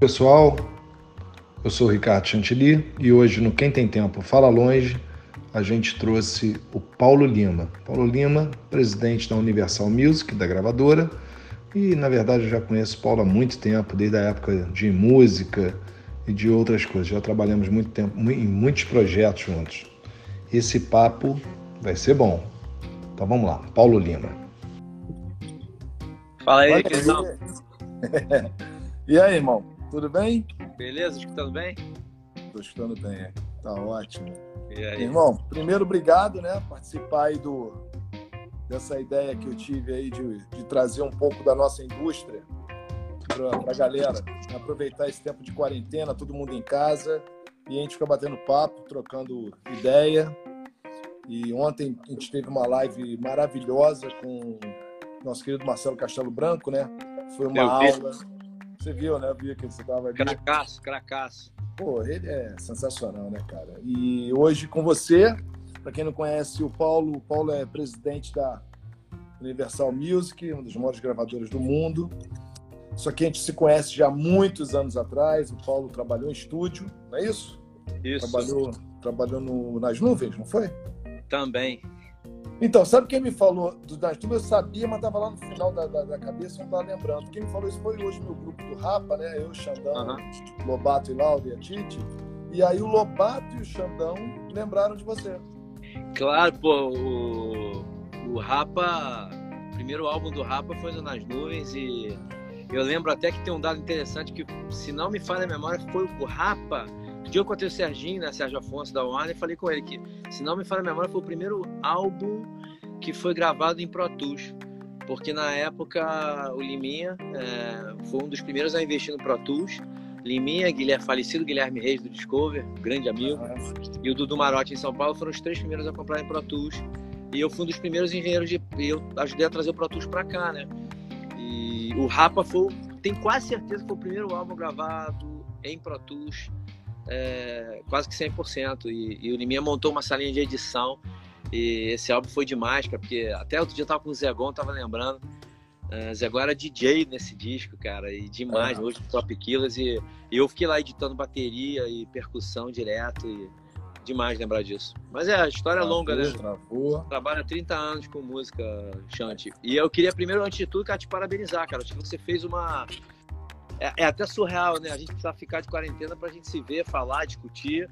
Pessoal, eu sou o Ricardo Chantilly e hoje no Quem Tem Tempo Fala Longe a gente trouxe o Paulo Lima. Paulo Lima, presidente da Universal Music, da gravadora, e na verdade eu já conheço o Paulo há muito tempo, desde a época de música e de outras coisas. Já trabalhamos muito tempo em muitos projetos juntos. Esse papo vai ser bom. Então vamos lá, Paulo Lima. Fala aí, queridão. e aí, irmão? Tudo bem? Beleza? Escutando bem? Tô escutando bem, é. Tá ótimo. Irmão, primeiro obrigado, né? Participar aí do, dessa ideia que eu tive aí de, de trazer um pouco da nossa indústria para a galera. Aproveitar esse tempo de quarentena, todo mundo em casa, e a gente fica batendo papo, trocando ideia. E ontem a gente teve uma live maravilhosa com nosso querido Marcelo Castelo Branco, né? Foi uma eu aula. Vi. Você viu, né? Eu vi que você estava ali. Cracaço, cracaço. Pô, ele é sensacional, né, cara? E hoje com você, para quem não conhece o Paulo, o Paulo é presidente da Universal Music, um dos maiores gravadores do mundo. Só que a gente se conhece já há muitos anos atrás. O Paulo trabalhou em estúdio, não é isso? Isso. Trabalhou, trabalhou no, nas nuvens, não foi? Também. Então, sabe quem me falou do das nuvens? Eu sabia, mas estava lá no final da, da, da cabeça, não estava lembrando. Quem me falou isso foi hoje meu grupo do Rapa, né? Eu, Xandão, uhum. Lobato e Laura e a Tite. E aí o Lobato e o Xandão lembraram de você. Claro, pô, o, o Rapa, o primeiro álbum do Rapa foi no Nas Nuvens e eu lembro até que tem um dado interessante que, se não me falha a memória, foi o Rapa. O dia eu contei o Serginho, né, Sérgio Afonso da Warner, e falei com ele que, se não me falha a memória, foi o primeiro álbum que foi gravado em Pro Tools. Porque na época o Liminha é, foi um dos primeiros a investir no Pro Tools. Liminha, Guilherme, falecido Guilherme Reis do Discover, grande amigo, e o Dudu Marotti em São Paulo foram os três primeiros a comprar em Pro Tools. E eu fui um dos primeiros engenheiros de. Eu ajudei a trazer o Pro Tools para cá, né? E o Rapa foi, tem quase certeza que foi o primeiro álbum gravado em Pro Tools, é, quase que 100%. E, e o Liminha montou uma salinha de edição. E esse álbum foi demais, cara, porque até outro dia eu tava com o Zegon, tava lembrando. Uh, Zegon era DJ nesse disco, cara, e demais, hoje Top Killers. E, e, eu fiquei lá editando bateria e percussão direto. E demais lembrar disso. Mas é, a história travou, é longa, né? Travou. Trabalha 30 anos com música, Chante. E eu queria primeiro, antes de tudo, cara, te parabenizar, cara. Acho que você fez uma. É, é, até surreal, né? A gente precisa ficar de quarentena pra gente se ver, falar, discutir.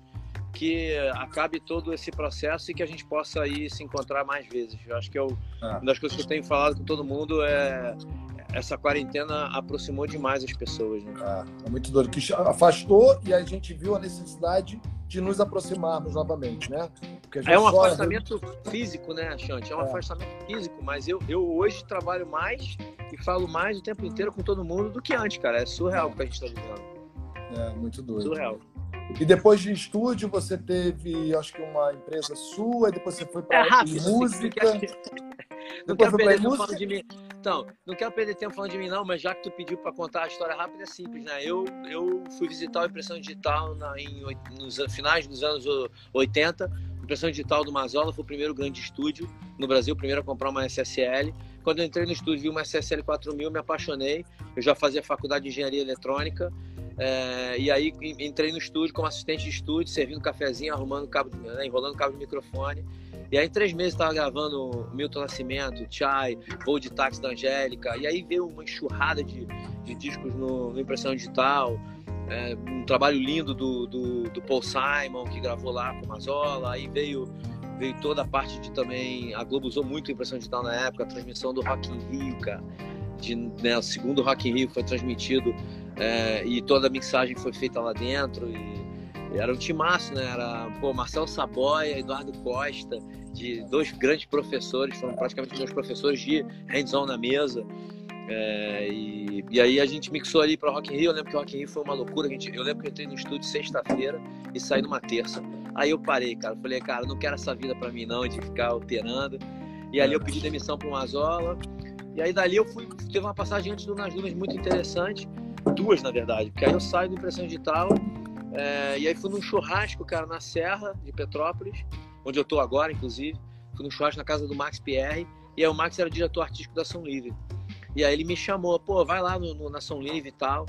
Que acabe todo esse processo e que a gente possa aí se encontrar mais vezes. Eu acho que eu, é ah. uma das coisas que eu tenho falado com todo mundo é essa quarentena aproximou demais as pessoas. Né? É, é muito doido. Que afastou e a gente viu a necessidade de nos aproximarmos novamente, né? é um afastamento físico, né, Chante? É um é. afastamento físico, mas eu, eu hoje trabalho mais e falo mais o tempo inteiro com todo mundo do que antes, cara. É surreal o que a gente está vivendo. É, muito doido. Surreal. E depois de estúdio, você teve, acho que uma empresa sua, e depois você foi para é rápido, música. Assim, não quero perder tempo falando de mim. Então, não quero perder tempo falando de mim, não, mas já que tu pediu para contar a história rápida, é simples, né? Eu, eu fui visitar a impressão digital na, em, nos finais dos anos 80. Impressão digital do Mazola foi o primeiro grande estúdio no Brasil, o primeiro a comprar uma SSL. Quando eu entrei no estúdio, vi uma SSL 4000, me apaixonei. Eu já fazia faculdade de engenharia eletrônica. É, e aí entrei no estúdio como assistente de estúdio, servindo cafezinho, arrumando cabo, né, enrolando cabo de microfone. E aí, em três meses, estava gravando Milton Nascimento, Chai, Voo de Táxi da Angélica. E aí veio uma enxurrada de, de discos no, no impressão digital. É, um trabalho lindo do, do, do, Paul Simon, que gravou lá com Mazola. Aí veio, veio toda a parte de também. A Globo usou muito impressão digital na época, a transmissão do Rock in Rio, cara. De, né, o segundo Rock in Rio foi transmitido é, e toda a mixagem foi feita lá dentro. E, era um timaço, né? Era pô, Marcelo Saboia, Eduardo Costa, de dois grandes professores, foram praticamente meus professores de hands-on na mesa. É, e, e, aí a gente mixou ali para Rock in Rio. Eu lembro que Rock in Rio foi uma loucura. Gente, eu lembro que eu entrei no estúdio sexta-feira e saí numa terça. Aí eu parei, cara. Falei, cara, não quero essa vida para mim não, de ficar alterando. E ali eu pedi demissão para o Mazola. E aí dali eu fui, teve uma passagem antes do Nas Nuvens muito interessante, duas na verdade, porque aí eu saio do Impressão Digital é, e aí fui num churrasco, cara, na Serra de Petrópolis, onde eu tô agora, inclusive. Fui num churrasco na casa do Max Pierre. E aí o Max era diretor artístico da Ação Livre. E aí ele me chamou, pô, vai lá no, no, na Ação Livre e tal.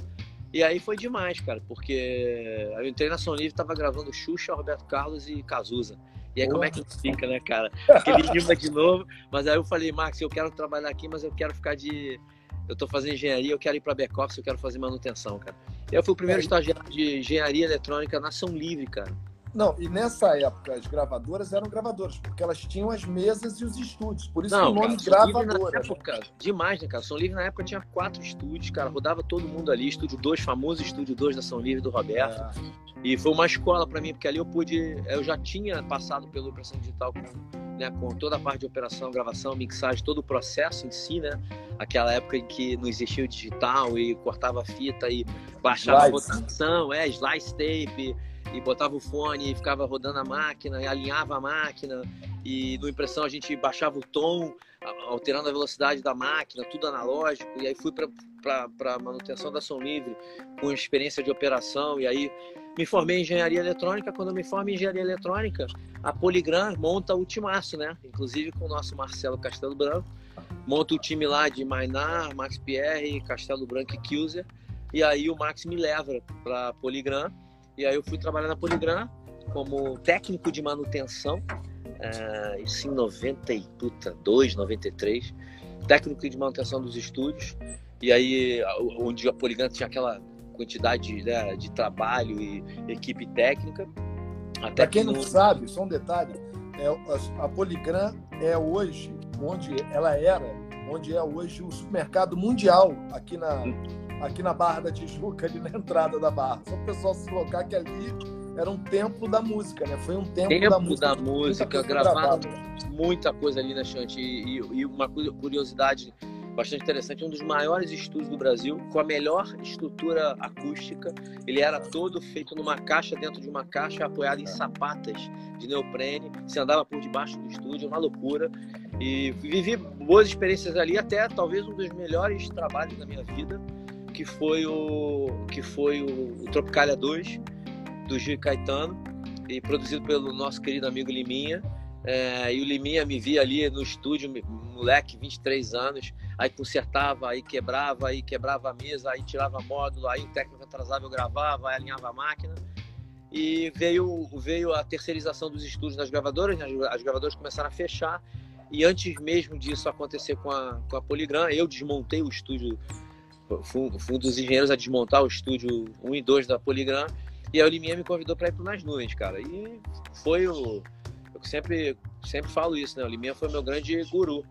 E aí foi demais, cara, porque eu entrei na Som Livre, tava gravando Xuxa, Roberto Carlos e Cazuza. E aí, como é que fica, né, cara? Aquele clima de novo. Mas aí eu falei, Max, eu quero trabalhar aqui, mas eu quero ficar de. Eu tô fazendo engenharia, eu quero ir para back-office, eu quero fazer manutenção, cara. Eu fui o primeiro estagiário de engenharia eletrônica na São Livre, cara. Não, e nessa época as gravadoras eram gravadoras, porque elas tinham as mesas e os estúdios. Por isso não, o nome cara, gravadora. Época, demais, né, cara? São Livre na época tinha quatro estúdios, cara. Rodava todo mundo ali. Estúdio 2, famoso estúdio 2 da São Livre do Roberto. É. E foi uma escola para mim, porque ali eu pude. Eu já tinha passado pela operação digital com, né, com toda a parte de operação, gravação, mixagem, todo o processo em si, né? Aquela época em que não existia o digital e cortava fita e baixava a rotação, é, slice tape e botava o fone e ficava rodando a máquina e alinhava a máquina e no impressão a gente baixava o tom alterando a velocidade da máquina tudo analógico e aí fui para manutenção da som livre com experiência de operação e aí me formei em engenharia eletrônica. Quando eu me formo em engenharia eletrônica a Poligram monta o timaço né? Inclusive com o nosso Marcelo Castelo Branco. Monta o time lá de Mainar Max Pierre Castelo Branco e Kilser e aí o Max me leva para Poligram e aí eu fui trabalhar na Poligram como técnico de manutenção, uh, isso em 92, 93, técnico de manutenção dos estúdios. E aí, onde a Poligram tinha aquela quantidade né, de trabalho e equipe técnica. Para quem não sabe, só um detalhe, é, a Poligram é hoje, onde ela era, onde é hoje o supermercado mundial aqui na, aqui na Barra da Tijuca, ali na entrada da Barra. Só o pessoal se locar que ali era um templo da música, né? Foi um templo, templo da música. da música, gravado muita coisa ali na Chante. E, e, uma curiosidade bastante interessante, um dos maiores estúdios do Brasil, com a melhor estrutura acústica. Ele era todo feito numa caixa, dentro de uma caixa, apoiado em é. sapatas de neoprene. Você andava por debaixo do estúdio, uma loucura. E vivi boas experiências ali, até talvez um dos melhores trabalhos da minha vida que foi o que foi o, o Tropicália 2 do Gil Caetano e produzido pelo nosso querido amigo Liminha. É, e o Liminha me via ali no estúdio, moleque, 23 anos, aí consertava, aí quebrava, aí quebrava a mesa, aí tirava módulo, aí o técnico atrasava, eu gravava, aí alinhava a máquina. E veio, veio a terceirização dos estúdios das gravadoras, né? as gravadoras começaram a fechar. E antes mesmo disso acontecer com a, com a Poligram, eu desmontei o estúdio fui, um dos engenheiros a desmontar o estúdio 1 e 2 da Poligram. E aí o Liminha me convidou para ir para Nas Nuvens, cara. E foi o. Eu sempre, sempre falo isso, né? O Liminha foi meu grande guru.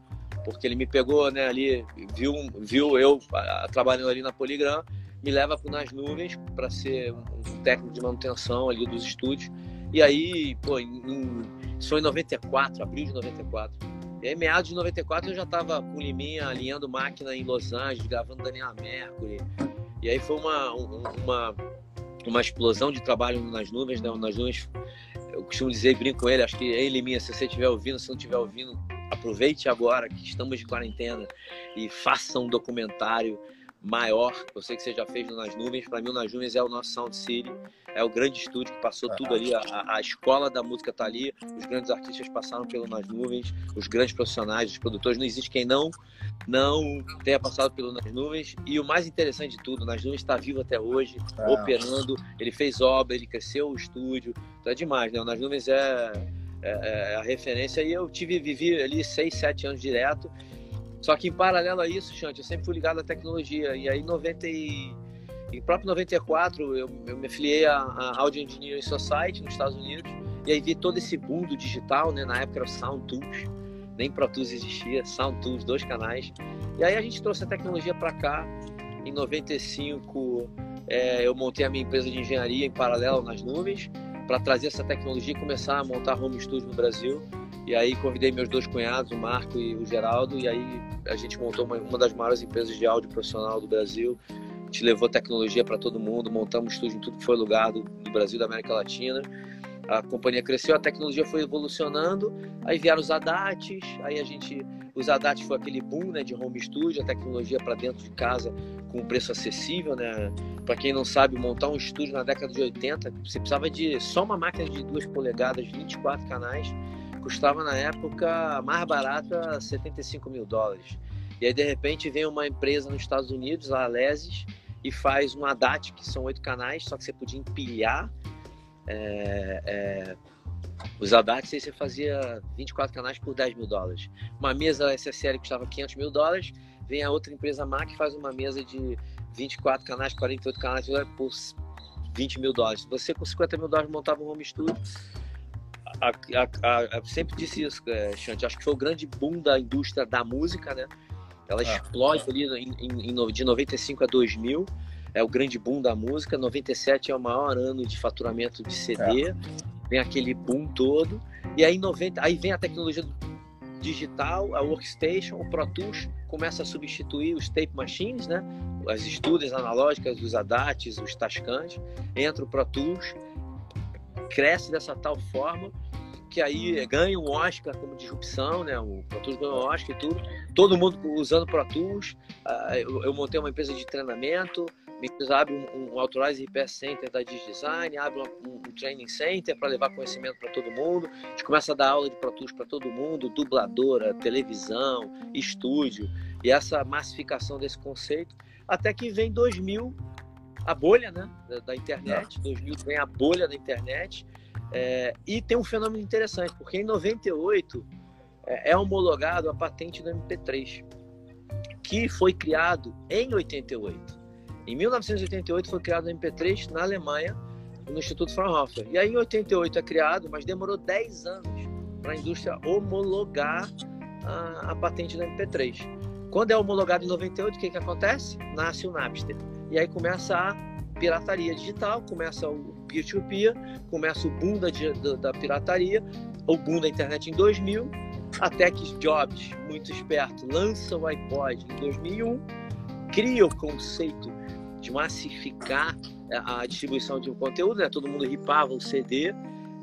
Porque ele me pegou né, ali, viu, viu eu a, trabalhando ali na Poligram, me leva para Nas Nuvens para ser um técnico de manutenção ali dos estúdios. E aí, pô, em, isso foi em 94, abril de 94. E aí, meados de 94, eu já estava com o Liminha alinhando máquina em Los Angeles, gravando Daniela Mercury. E aí foi uma, uma, uma explosão de trabalho nas nuvens, né? Nas nuvens, eu costumo dizer, brinco com ele, acho que, ei, Liminha, se você estiver ouvindo, se não estiver ouvindo, aproveite agora que estamos de quarentena e faça um documentário maior. Eu sei que você já fez no Nas Nuvens. Para mim, o Nas Nuvens é o nosso Sound City. É o grande estúdio que passou tudo ali. A, a escola da música está ali. Os grandes artistas passaram pelo Nas Nuvens. Os grandes profissionais, os produtores. Não existe quem não não tenha passado pelo Nas Nuvens. E o mais interessante de tudo, Nas Nuvens está vivo até hoje, é. operando. Ele fez obra, ele cresceu o estúdio. Então é demais, né? O Nas Nuvens é, é, é a referência. E eu tive, vivi ali seis, sete anos direto. Só que em paralelo a isso, Chante, eu sempre fui ligado à tecnologia. E aí, em 90 e... em próprio 94, eu, eu me afiliei à, à Audio Engineering Society nos Estados Unidos. E aí vi todo esse boom do digital, né? Na época era o Sound Tools, nem Pro Tools existia, Sound Tools, dois canais. E aí a gente trouxe a tecnologia para cá. Em 95, é, eu montei a minha empresa de engenharia em paralelo nas nuvens para trazer essa tecnologia e começar a montar home studio no Brasil. E aí convidei meus dois cunhados, o Marco e o Geraldo, e aí a gente montou uma, uma das maiores empresas de áudio profissional do Brasil. A gente levou tecnologia para todo mundo, montamos estúdio em tudo que foi lugar do, do Brasil, da América Latina. A companhia cresceu, a tecnologia foi evolucionando, aí vieram os ADATs, aí a gente, os ADATs foi aquele boom né, de home studio, a tecnologia para dentro de casa com preço acessível, né? Para quem não sabe, montar um estúdio na década de 80, você precisava de só uma máquina de 2 polegadas, 24 canais, custava na época mais barata 75 mil dólares. E aí de repente vem uma empresa nos Estados Unidos, a Alesis, e faz um ADAT, que são oito canais, só que você podia empilhar é, é, os ADATs, aí você fazia 24 canais por 10 mil dólares. Uma mesa SSL custava 500 mil dólares, vem a outra empresa Mac e faz uma mesa de 24 canais, 48 canais por 20 mil dólares. Você com 50 mil dólares montava um home studio. A, a, a, sempre disse isso, é, Xante. Acho que foi o grande boom da indústria da música, né? Ela ah. explode ali em, em, em, de 95 a 2000. É o grande boom da música. 97 é o maior ano de faturamento de CD. É. Vem aquele boom todo. E aí, 90, aí vem a tecnologia digital, a workstation, o Pro Tools começa a substituir os tape machines, né? As estúdios analógicas, os ADATs, os Tascams. Entra o Pro Tools, cresce dessa tal forma que aí ganha um Oscar como disrupção, né? O Pro Tools ganhou um Oscar e tudo. Todo mundo usando Pro Tools. Ah, eu montei uma empresa de treinamento, Abre um, um Authorize Repair Center da Design, abre um, um Training Center para levar conhecimento para todo mundo. A gente começa a dar aula de Pro Tools para todo mundo, dubladora, televisão, estúdio, e essa massificação desse conceito. Até que vem 2000, a bolha né, da, da internet, 2000 é. vem a bolha da internet, é, e tem um fenômeno interessante, porque em 98 é, é homologado a patente do MP3, que foi criado em 88. Em 1988 foi criado o MP3 na Alemanha, no Instituto Fraunhofer. E aí em 88 é criado, mas demorou 10 anos para a indústria homologar a, a, patente do MP3. Quando é homologado em 98, o que, que acontece? Nasce o Napster. E aí começa a pirataria digital, começa o peer-to-peer, -peer, começa o boom da, da, da pirataria, o boom da internet em 2000, até que Jobs, muito esperto, lança o iPod em 2001, cria o conceito de massificar a distribuição de um conteúdo, né? Todo mundo ripava o CD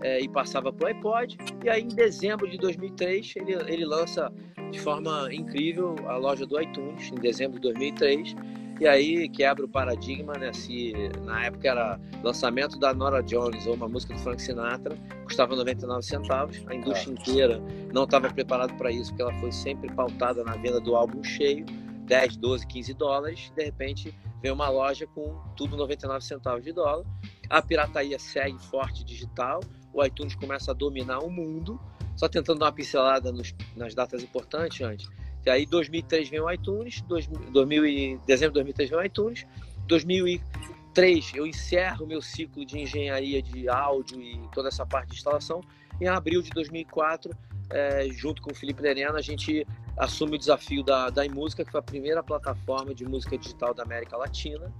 é, e passava para o iPod. E aí, em dezembro de 2003, ele, ele lança de forma incrível a loja do iTunes, em dezembro de 2003. E aí quebra o paradigma, né? Se na época era lançamento da Nora Jones ou uma música do Frank Sinatra, custava 99 centavos. A indústria é. inteira não estava preparada para isso, porque ela foi sempre pautada na venda do álbum cheio, 10, 12, 15 dólares. De repente, uma loja com tudo 99 centavos de dólar. A pirataria segue forte digital, o iTunes começa a dominar o mundo. Só tentando dar uma pincelada nos, nas datas importantes antes. E aí, 2003 vem o iTunes, 2000 e, dezembro de 2003 vem o iTunes, 2003 eu encerro meu ciclo de engenharia de áudio e toda essa parte de instalação. Em abril de 2004, é, junto com o Felipe Lerena, a gente assume o desafio da, da iMúsica, que foi a primeira plataforma de música digital da América Latina.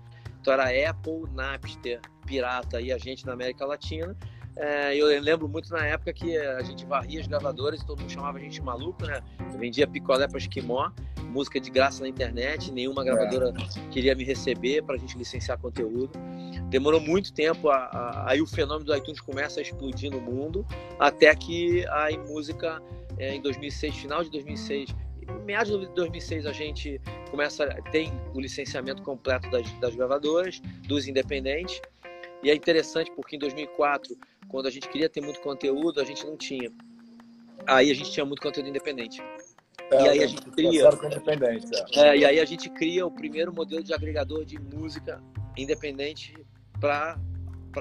Então era Apple, Napster, Pirata e a gente na América Latina. É, eu lembro muito na época que a gente varria as gravadoras e todo mundo chamava a gente maluco, né? Eu vendia picolé para esquimó, música de graça na internet, nenhuma gravadora é. queria me receber para a gente licenciar conteúdo. Demorou muito tempo, a, a, aí o fenômeno do iTunes começa a explodir no mundo, até que a música é, em 2006, final de 2006, meados de 2006 a gente começa tem o licenciamento completo das, das gravadoras, dos independentes. E é interessante porque em 2004, quando a gente queria ter muito conteúdo, a gente não tinha. Aí a gente tinha muito conteúdo independente. É, e aí a gente cria. É. é, e aí a gente cria o primeiro modelo de agregador de música independente para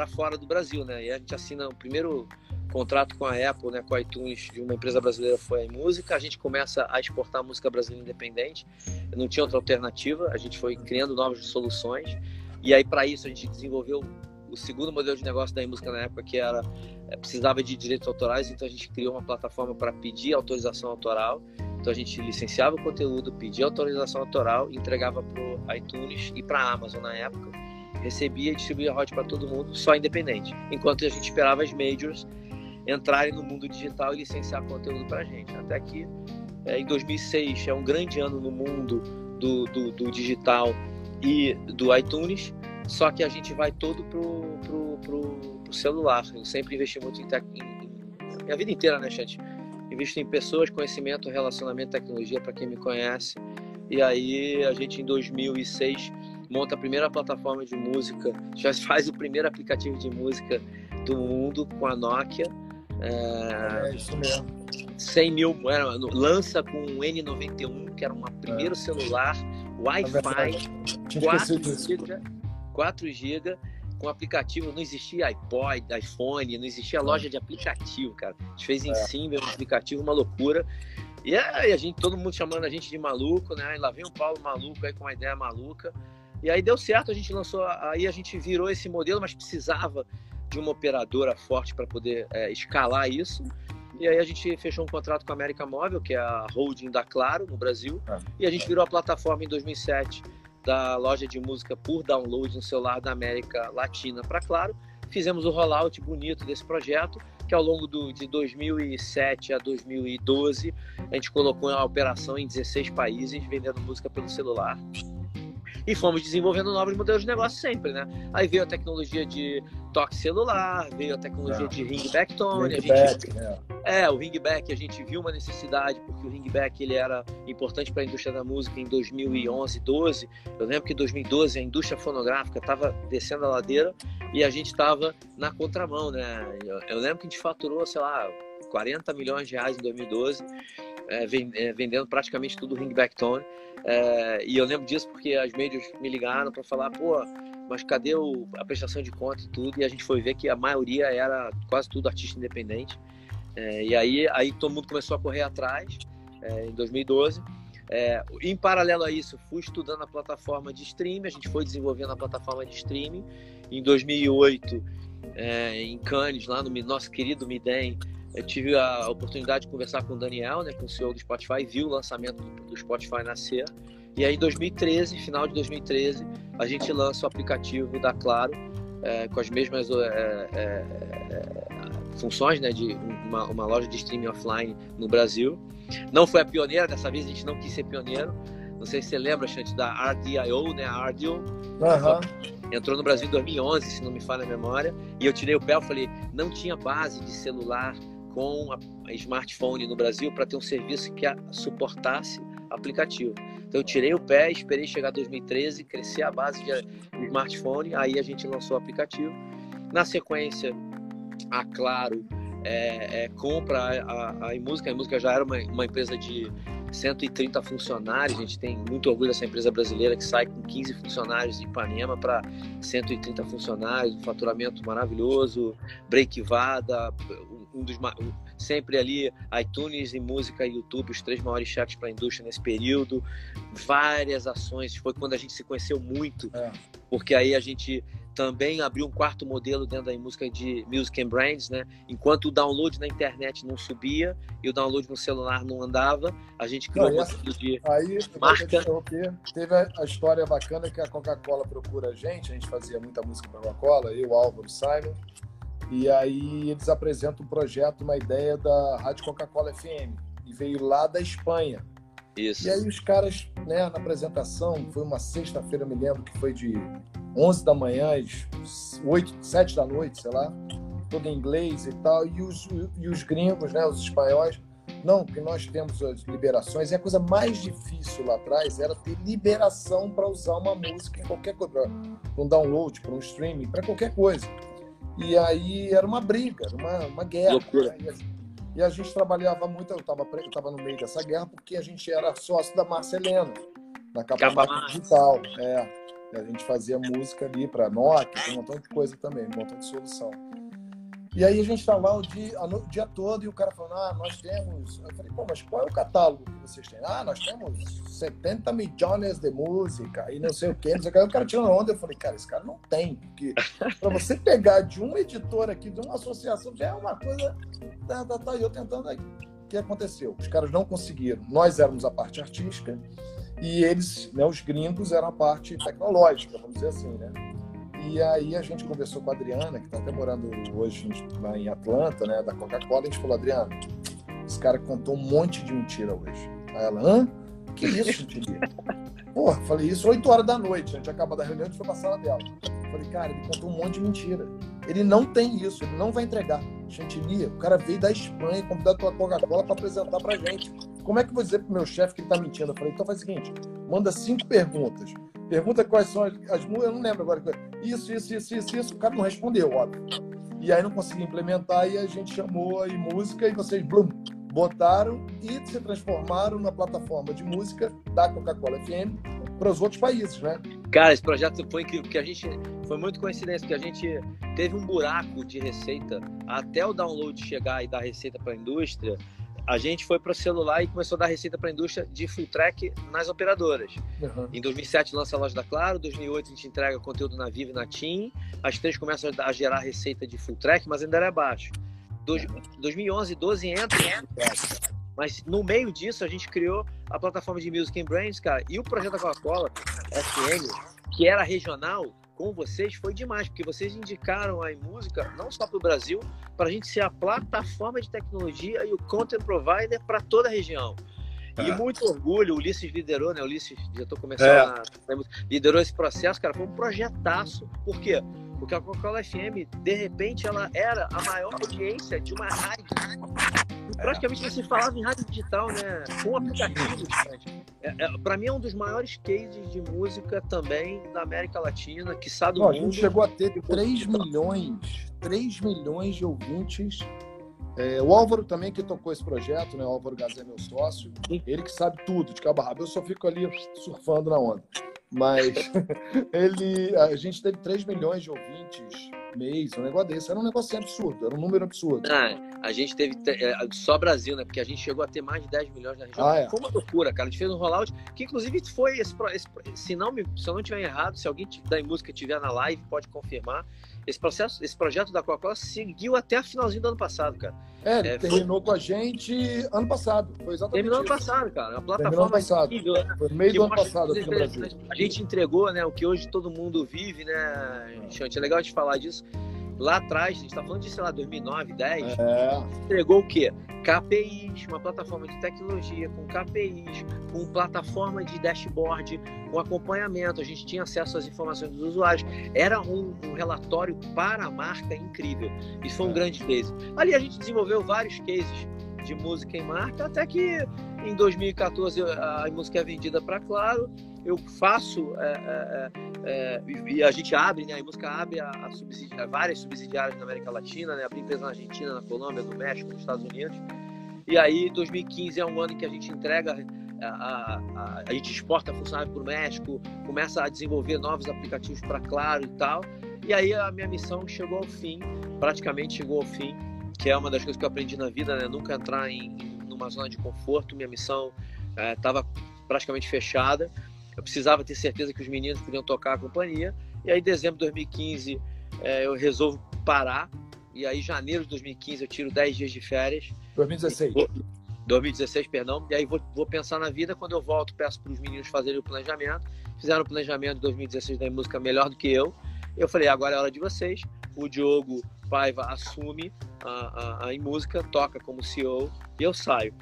fora do Brasil, né? E a gente assina o primeiro contrato com a Apple, né, com a iTunes de uma empresa brasileira foi a música. A gente começa a exportar música brasileira independente. Não tinha outra alternativa. A gente foi criando novas soluções. E aí para isso a gente desenvolveu o segundo modelo de negócio da música na época que era é, precisava de direitos autorais, então a gente criou uma plataforma para pedir autorização autoral. Então a gente licenciava o conteúdo, pedia autorização autoral, entregava para iTunes e para a Amazon na época, recebia e distribuía hot para todo mundo, só independente. Enquanto a gente esperava as majors entrarem no mundo digital e licenciar conteúdo para a gente. Até que é, em 2006 é um grande ano no mundo do, do, do, digital e do iTunes, só que a gente vai todo pro, pro, pro, pro celular. Eu sempre investi muito em, tec... em minha vida inteira, né, gente? Invisto em pessoas, conhecimento, relacionamento, tecnologia, para quem me conhece. E aí a gente em 2006 monta a primeira plataforma de música, já faz o primeiro aplicativo de música do mundo com a Nokia é, é isso mesmo. 100 mil, lança com o N91, que era um primeiro é. celular, Wi-Fi, 4 GB, 4 GB com aplicativo, não existia iPod, iPhone, não existia é. loja de aplicativo, cara. A gente fez em é. cima um aplicativo, uma loucura. E aí a gente, todo mundo chamando a gente de maluco, né? E lá vem o Paulo maluco aí com uma ideia maluca. E aí deu certo, a gente lançou, aí a gente virou esse modelo, mas precisava de uma operadora forte para poder é, escalar isso. E aí a gente fechou um contrato com a América Móvel, que é a holding da Claro no Brasil, é. e a gente virou a plataforma em 2007 da loja de música por download no celular da América Latina para Claro. Fizemos o rollout bonito desse projeto, que ao longo do, de 2007 a 2012 a gente colocou a operação em 16 países, vendendo música pelo celular e fomos desenvolvendo novos modelos de negócio sempre, né? Aí veio a tecnologia de toque celular, veio a tecnologia é. de ringback tone. Ringback, gente... é. é, o ringback a gente viu uma necessidade porque o ringback ele era importante para a indústria da música em 2011, 12. Eu lembro que em 2012 a indústria fonográfica estava descendo a ladeira e a gente estava na contramão, né? Eu, eu lembro que a gente faturou, sei lá, 40 milhões de reais em 2012, é, é, vendendo praticamente tudo ringback tone. É, e eu lembro disso porque as mídias me ligaram para falar, pô, mas cadê o, a prestação de conta e tudo? E a gente foi ver que a maioria era quase tudo artista independente. É, e aí, aí todo mundo começou a correr atrás é, em 2012. É, em paralelo a isso, fui estudando a plataforma de streaming, a gente foi desenvolvendo a plataforma de streaming. Em 2008, é, em Cannes, lá no nosso querido Midem, eu tive a oportunidade de conversar com o Daniel, né, com o CEO do Spotify, viu o lançamento do Spotify nascer. E aí, em 2013, final de 2013, a gente lança o aplicativo da Claro, é, com as mesmas é, é, é, funções né, de uma, uma, loja de streaming offline no Brasil. Não foi a pioneira, dessa vez a gente não quis ser pioneiro. Não sei se você lembra, Chante, da RDIO, né, a RDIO. Uhum. Entrou no Brasil em 2011, se não me falha a memória. E eu tirei o pé e falei, não tinha base de celular com a smartphone no Brasil para ter um serviço que suportasse aplicativo. Então eu tirei o pé, esperei chegar 2013, crescer a base de smartphone, aí a gente lançou o aplicativo. Na sequência, a Claro é, é, compra a, a, música. A música já era uma, uma empresa de 130 funcionários. A gente tem muito orgulho dessa empresa brasileira que sai com 15 funcionários de Ipanema para 130 funcionários, um faturamento maravilhoso, breakvada, um dos sempre ali iTunes e música e YouTube, os três maiores chats para a indústria nesse período, várias ações. Foi quando a gente se conheceu muito, é. porque aí a gente também abriu um quarto modelo dentro da música de Music and Brands, né? Enquanto o download na internet não subia e o download no celular não andava, a gente criou não, um modelo de aí, marca. Teve a história bacana que a Coca-Cola procura a gente, a gente fazia muita música para a Coca-Cola, eu, Álvaro, Simon, e aí eles apresentam um projeto, uma ideia da Rádio Coca-Cola FM. E veio lá da Espanha. Isso. E aí os caras, né, na apresentação, foi uma sexta-feira, me lembro que foi de 11 da manhã às 8, 7 da noite, sei lá, todo em inglês e tal. E os, e os gringos, né, os espanhóis, não, que nós temos as liberações. E a coisa mais difícil lá atrás era ter liberação para usar uma música em qualquer coisa, para um download, para um streaming, para qualquer coisa. E aí era uma briga, uma, uma guerra. Né? E a gente trabalhava muito, eu estava no meio dessa guerra, porque a gente era sócio da Marcelena, na capa digital. É, a gente fazia música ali para Nokia, um montão de coisa também, um montão de solução. E aí a gente tá lá o dia, o dia todo e o cara falando, ah, nós temos. Eu falei, pô, mas qual é o catálogo que vocês têm? Ah, nós temos 70 milhões de música e não sei o quê, não sei o quê. O cara tirando onda, eu falei, cara, esse cara não tem. Porque para você pegar de um editor aqui, de uma associação, já é uma coisa. Tá, tá, tá. Eu tentando aí. O que aconteceu? Os caras não conseguiram. Nós éramos a parte artística e eles, né, os gringos, eram a parte tecnológica, vamos dizer assim, né? E aí a gente conversou com a Adriana, que está até morando hoje lá em Atlanta, né, da Coca-Cola, a gente falou, Adriana, esse cara contou um monte de mentira hoje. Aí ela, hã? Que isso, Chantilly? Porra, falei isso 8 horas da noite, a gente acaba da reunião e foi pra sala dela. Falei, cara, ele contou um monte de mentira. Ele não tem isso, ele não vai entregar. Chantilly, o cara veio da Espanha convidado pela Coca-Cola para apresentar pra gente. Como é que eu vou dizer pro meu chefe que ele tá mentindo? Eu falei, então faz o seguinte, manda cinco perguntas. Pergunta quais são as, as eu não lembro agora. Isso, isso, isso, isso, isso. O cara não respondeu, óbvio. E aí não consegui implementar e a gente chamou aí música e vocês, blum, botaram e se transformaram na plataforma de música da Coca-Cola FM para os outros países, né? Cara, esse projeto foi incrível, porque a gente foi muito coincidência, porque a gente teve um buraco de receita até o download chegar e dar receita para a indústria. A gente foi para o celular e começou a dar receita para a indústria de full track nas operadoras. Uhum. Em 2007 lança a loja da Claro, em 2008 a gente entrega conteúdo na Vivo e na TIM. As três começam a gerar receita de full track, mas ainda era baixo. 2011, 12 entra mas no meio disso, a gente criou a plataforma de Music and Brands, cara, e o projeto da Coca-Cola, FM, que era regional, com vocês, foi demais, porque vocês indicaram a música, não só para o Brasil, para a gente ser a plataforma de tecnologia e o content provider para toda a região. E é. muito orgulho, o Ulisses liderou, né? O Ulisses, diretor comercial, é. na, liderou esse processo, cara. Foi um projetaço. Por quê? Porque a Coca-Cola FM, de repente, ela era a maior audiência de uma rádio. Praticamente você falava em rádio digital, né? Com aplicativos. É, é, para mim é um dos maiores cases de música também da América Latina, que sabe do Não, mundo. A gente chegou a ter 3 milhões, 3 milhões de ouvintes. É, o Álvaro também que tocou esse projeto, né? O Álvaro Gazé, meu sócio. Ele que sabe tudo de cabo a rabo. Eu só fico ali surfando na onda. Mas ele, a gente teve 3 milhões de ouvintes mês, um negócio desse. Era um negócio absurdo, era um número absurdo. Ah, a gente teve é, só Brasil, né? Porque a gente chegou a ter mais de 10 milhões na região. Ah, é. Foi uma loucura, cara. A gente fez um rollout que, inclusive, foi esse, esse se não me, se eu não estiver errado, se alguém da música estiver na live, pode confirmar. Esse processo, esse projeto da Coca-Cola seguiu até a finalzinho do ano passado, cara. É, é terminou foi... com a gente ano passado. Foi exatamente Terminou ano passado, cara. A plataforma ano passado. Incrível, né? Foi meio do ano passado aqui no Brasil. A gente entregou, né, o que hoje todo mundo vive, né, Chante? É legal de falar disso lá atrás, a gente está falando de, sei lá, 2009, 10, é. entregou o quê? KPIs, uma plataforma de tecnologia com KPIs, com plataforma de dashboard, com acompanhamento, a gente tinha acesso às informações dos usuários. Era um, um relatório para a marca incrível. Isso foi um é. grande case. Ali a gente desenvolveu vários cases de música em marca, até que em 2014 a música é vendida para Claro, eu faço é, é, é, e a gente abre, né? A música abre a, a, várias subsidiárias na América Latina, né? Abri empresa na Argentina, na Colômbia, no México, nos Estados Unidos. E aí 2015 é um ano que a gente entrega a, a, a, gente exporta funcionário para o México, começa a desenvolver novos aplicativos para Claro e tal. E aí a minha missão chegou ao fim, praticamente chegou ao fim, que é uma das coisas que eu aprendi na vida, né? Nunca entrar em, em numa zona de conforto. Minha missão estava é, praticamente fechada. Eu precisava ter certeza que os meninos podiam tocar a companhia. E aí, em dezembro de 2015, é, eu resolvo parar. E aí, em janeiro de 2015, eu tiro 10 dias de férias. 2016. 2016, perdão. E aí, vou, vou pensar na vida. Quando eu volto, peço para os meninos fazerem o planejamento. Fizeram o planejamento de 2016 da música melhor do que eu. Eu falei, agora é hora de vocês. O Diogo Paiva assume a, a, a música, toca como CEO e eu saio.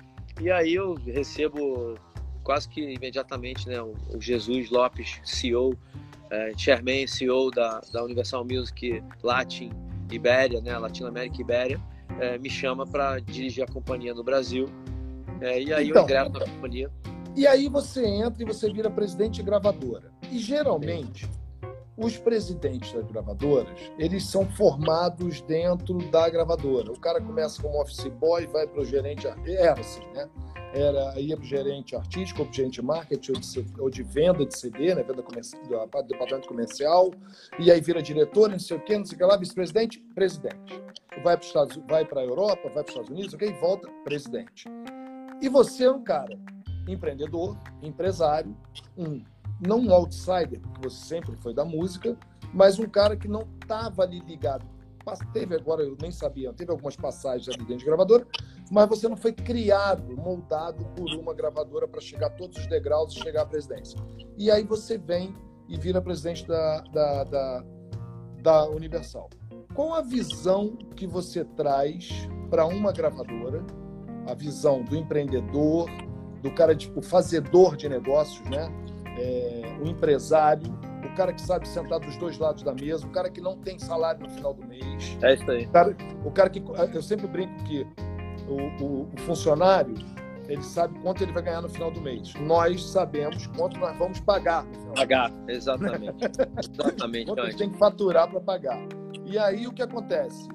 E aí eu recebo quase que imediatamente né, o, o Jesus Lopes, CEO, é, Chairman, CEO da, da Universal Music Latin Ibéria, né, Latinoamérica Ibéria, é, me chama para dirigir a companhia no Brasil. É, e aí então, eu ingresso na companhia. E aí você entra e você vira presidente gravadora. E geralmente os presidentes das gravadoras, eles são formados dentro da gravadora. O cara começa como office boy, vai para o gerente, era assim, né? Era, ia para o gerente artístico, ou para gerente marketing, ou de, ou de, venda de CD, né? Venda comercial, do departamento comercial, e aí vira diretor, não sei o quê, não sei o que lá, vice-presidente, presidente. Vai para Estados, vai para a Europa, vai para os Estados Unidos, ok? Volta, presidente. E você é um cara empreendedor, empresário, um não um outsider, porque você sempre foi da música, mas um cara que não estava ali ligado. Teve agora, eu nem sabia, teve algumas passagens ali dentro de gravadora, mas você não foi criado, moldado por uma gravadora para chegar a todos os degraus e chegar à presidência. E aí você vem e vira presidente da, da, da, da Universal. Qual a visão que você traz para uma gravadora? A visão do empreendedor, do cara tipo fazedor de negócios, né? É, o empresário, o cara que sabe sentar dos dois lados da mesa, o cara que não tem salário no final do mês. É isso aí. O cara, o cara que. Eu sempre brinco que o, o, o funcionário ele sabe quanto ele vai ganhar no final do mês. Nós sabemos quanto nós vamos pagar no final Pagar, exatamente. exatamente. quanto a gente tem que faturar para pagar. E aí o que acontece?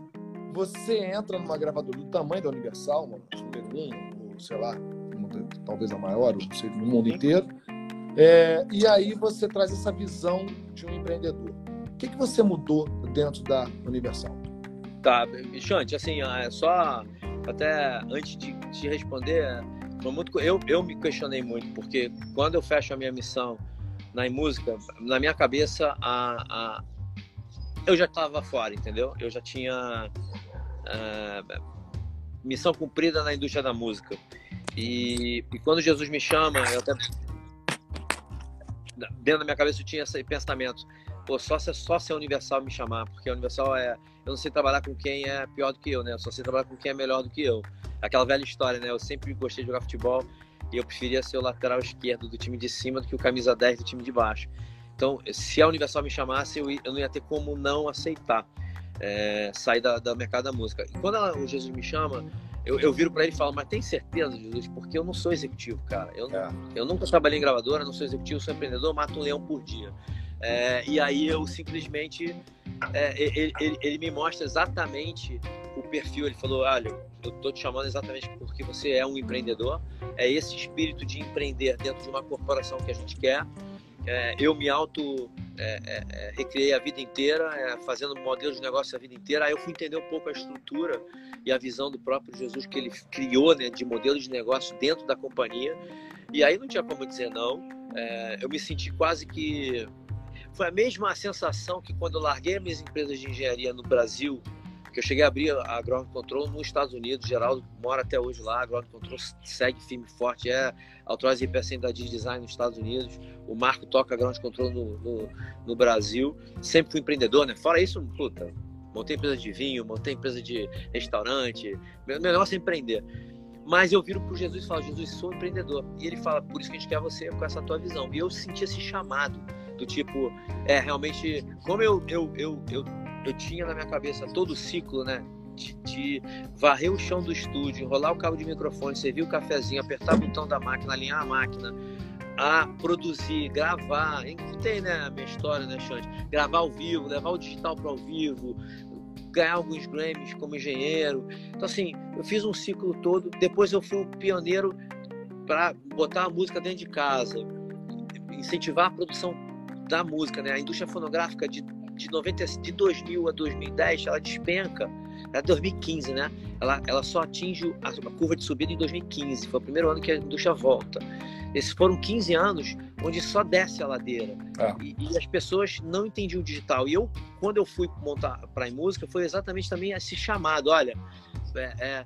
Você entra numa gravadora do tamanho da Universal, número um, ou sei lá, talvez a maior, não sei, no mundo inteiro É, e aí você traz essa visão de um empreendedor. O que, que você mudou dentro da Universal? Tá, Xante, assim, é só até antes de te responder, eu, eu me questionei muito, porque quando eu fecho a minha missão na música, na minha cabeça, a, a eu já estava fora, entendeu? Eu já tinha uh, missão cumprida na indústria da música. E, e, quando Jesus me chama, eu até dentro da minha cabeça eu tinha esse pensamento pô, só se, só se a Universal me chamar, porque a Universal é. Eu não sei trabalhar com quem é pior do que eu, né? Eu só sei trabalhar com quem é melhor do que eu. Aquela velha história, né? Eu sempre gostei de jogar futebol e eu preferia ser o lateral esquerdo do time de cima do que o camisa 10 do time de baixo. Então, se a Universal me chamasse, eu, não ia ter como não aceitar é, sair da, da mercado da música. E quando ela, o Jesus me chama, eu, eu viro para ele e falo, mas tem certeza, Jesus? Porque eu não sou executivo, cara. Eu, é. eu nunca trabalhei em gravadora, não sou executivo, sou empreendedor, mato um leão por dia. É, e aí eu simplesmente. É, ele, ele, ele, me mostra exatamente o perfil. Ele falou: Olha, eu tô te chamando exatamente porque você é um empreendedor. É esse espírito de empreender dentro de uma corporação que a gente quer. É, eu me auto é, é, é recriei a vida inteira, é, fazendo modelos de negócio a vida inteira. Aí eu fui entender um pouco a estrutura e a visão do próprio Jesus que ele criou né, de modelos de negócio dentro da companhia. E aí não tinha como dizer não. eu me senti quase que foi a mesma sensação que quando eu larguei minhas empresas de engenharia no Brasil, que eu cheguei a abrir a Ground Control nos Estados Unidos, Geraldo mora até hoje lá, a Ground Control segue firme e forte, é authorized representative de design nos Estados Unidos, o Marco toca Ground Control no, no, no, Brasil, sempre fui empreendedor, né? Fora isso, puta, montei empresa de vinho, montei empresa de restaurante, meu negócio é empreender. Mas eu viro pro Jesus e falo, Jesus, sou empreendedor. E ele fala, por isso que a gente quer você com essa tua visão. E eu senti esse chamado do tipo, é, realmente, como eu, eu, eu, eu, eu tinha na minha cabeça todo o ciclo, né? De, de, varrer o chão do estúdio, enrolar o cabo de microfone, servir o cafezinho, apertar o botão da máquina, alinhar a máquina, a produzir, gravar. Tem, né, a minha história, né, Xande? Gravar ao vivo, levar o digital para ao vivo, ganhar alguns Grammys como engenheiro. Então, assim, eu fiz um ciclo todo. Depois eu fui o pioneiro para botar a música dentro de casa, incentivar a produção da música, né? A indústria fonográfica de, de, 90, de 2000 a 2010, ela despenca. É 2015, né? Ela, ela só atinge a, a curva de subida em 2015. Foi o primeiro ano que a indústria volta. Esses foram 15 anos onde só desce a ladeira. Ah. E, e, as pessoas não entendiam o digital. E eu, quando eu fui montar para a música, foi exatamente também esse chamado. Olha, é, é,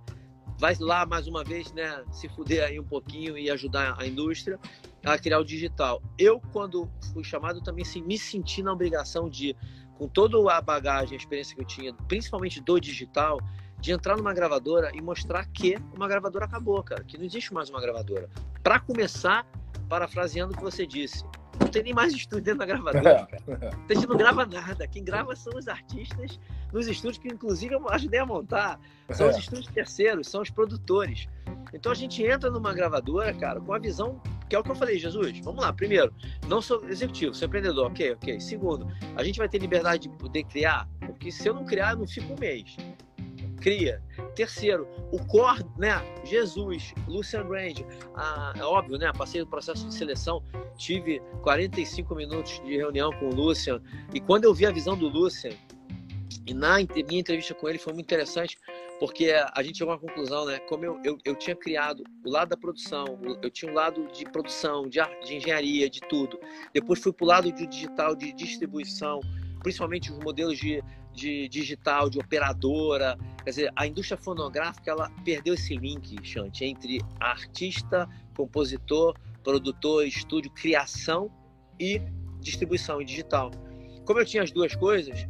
vai lá mais uma vez, né, se fuder aí um pouquinho e ajudar a indústria a criar o digital. Eu, quando fui chamado, também assim, me senti na obrigação de, com toda a bagagem, a experiência que eu tinha, principalmente do digital, de entrar numa gravadora e mostrar que uma gravadora acabou, cara, que não existe mais uma gravadora. Para começar, parafraseando o que você disse, não tem nem mais estúdio dentro da gravadora, cara. A gente não grava nada. Quem grava são os artistas nos estúdios que, inclusive, eu ajudei a montar. São os é. estúdios terceiros, são os produtores. Então a gente entra numa gravadora, cara, com a visão que é o que eu falei, Jesus. Vamos lá. Primeiro, não sou executivo, sou empreendedor. Ok, ok. Segundo, a gente vai ter liberdade de poder criar, porque se eu não criar, eu não fico um mês. Cria. Terceiro, o core, né? Jesus, Lucian Range. Ah, é óbvio, né? Passei no processo de seleção, tive 45 minutos de reunião com o Lucian. E quando eu vi a visão do Lucian, e na minha entrevista com ele foi muito interessante, porque a gente chegou a uma conclusão, né? Como eu, eu, eu tinha criado o lado da produção, eu tinha um lado de produção, de, de engenharia, de tudo. Depois fui para o lado de digital, de distribuição, principalmente os modelos de, de digital, de operadora. Quer dizer, a indústria fonográfica ela perdeu esse link, Chante, entre artista, compositor, produtor, estúdio, criação e distribuição e digital. Como eu tinha as duas coisas,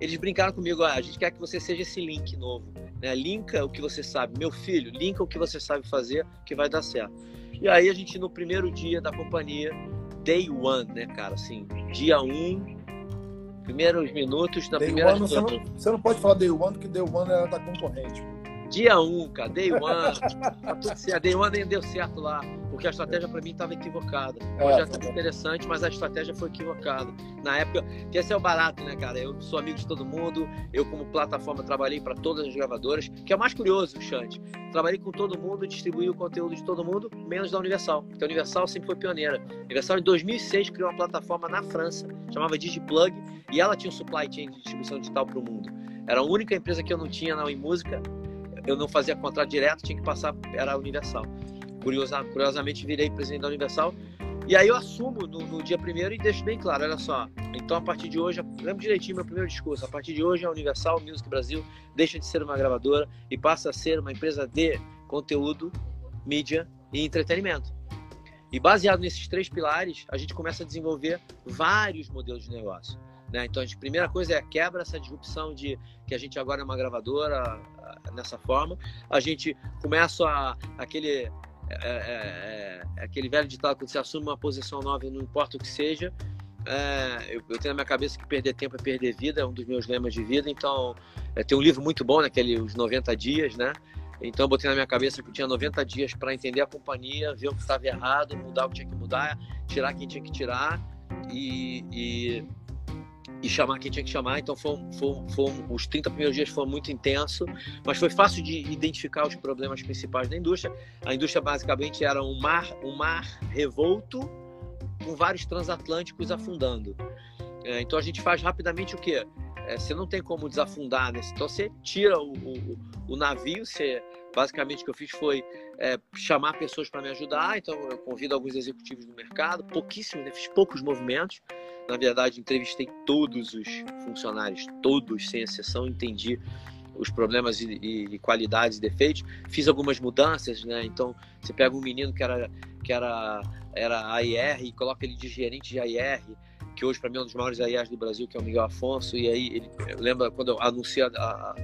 eles brincaram comigo, ah, a gente quer que você seja esse link novo. Né? Linka o que você sabe. Meu filho, linka o que você sabe fazer que vai dar certo. E aí a gente, no primeiro dia da companhia, day one, né, cara? Assim, dia um, primeiros minutos da day primeira... One, você, não, você não pode falar day one, porque day one era da concorrente. Dia 1, um, cara, day one. tá tudo certo. Day one nem deu certo lá, porque a estratégia para mim estava equivocada. É, Hoje é, tá interessante, mas a estratégia foi equivocada. Na época, que esse é o barato, né, cara? Eu sou amigo de todo mundo, eu, como plataforma, trabalhei para todas as gravadoras, que é o mais curioso, Xande. trabalhei com todo mundo, distribuí o conteúdo de todo mundo, menos da Universal, porque a Universal sempre foi pioneira. A Universal, em 2006, criou uma plataforma na França, chamava DigiPlug, e ela tinha um supply chain de distribuição digital para o mundo. Era a única empresa que eu não tinha na música, eu não fazia contrato direto, tinha que passar, era a Universal. Curiosa, curiosamente, virei presidente da Universal e aí eu assumo no, no dia primeiro e deixo bem claro, olha só, então a partir de hoje, lembro direitinho meu primeiro discurso, a partir de hoje a Universal Music Brasil deixa de ser uma gravadora e passa a ser uma empresa de conteúdo, mídia e entretenimento. E baseado nesses três pilares, a gente começa a desenvolver vários modelos de negócio. Né? Então, a primeira coisa é quebra essa disrupção de que a gente agora é uma gravadora nessa forma. A gente começa a, aquele é, é, é, é, aquele velho ditado quando você assume uma posição nova, não importa o que seja. É, eu, eu, tenho na minha cabeça que perder tempo é perder vida, é um dos meus lemas de vida. Então, tem um livro muito bom, naquele Os 90 Dias, né? Então, eu botei na minha cabeça que eu tinha 90 dias para entender a companhia, ver o que estava errado, mudar o que tinha que mudar, tirar quem tinha que tirar e, e e chamar quem tinha que chamar. Então, foi, foi, foi, os 30 primeiros dias foram muito intensos, mas foi fácil de identificar os problemas principais da indústria. A indústria, basicamente, era um mar, um mar revolto com vários transatlânticos afundando. É, então, a gente faz rapidamente o quê? É, você não tem como desafundar, né? Então, você tira o, o, o navio, você basicamente o que eu fiz foi é, chamar pessoas para me ajudar. Então, eu convido alguns executivos do mercado, pouquíssimos, né? fiz poucos movimentos. Na verdade, entrevistei todos os funcionários, todos, sem exceção, entendi os problemas e, e, qualidades e defeitos. Fiz algumas mudanças, né? Então, você pega um menino que era que era era AIR e coloca ele de gerente de AIR, que hoje para mim é um dos maiores AIRs do Brasil, que é o Miguel Afonso, e aí ele lembra quando eu anunciei a, a,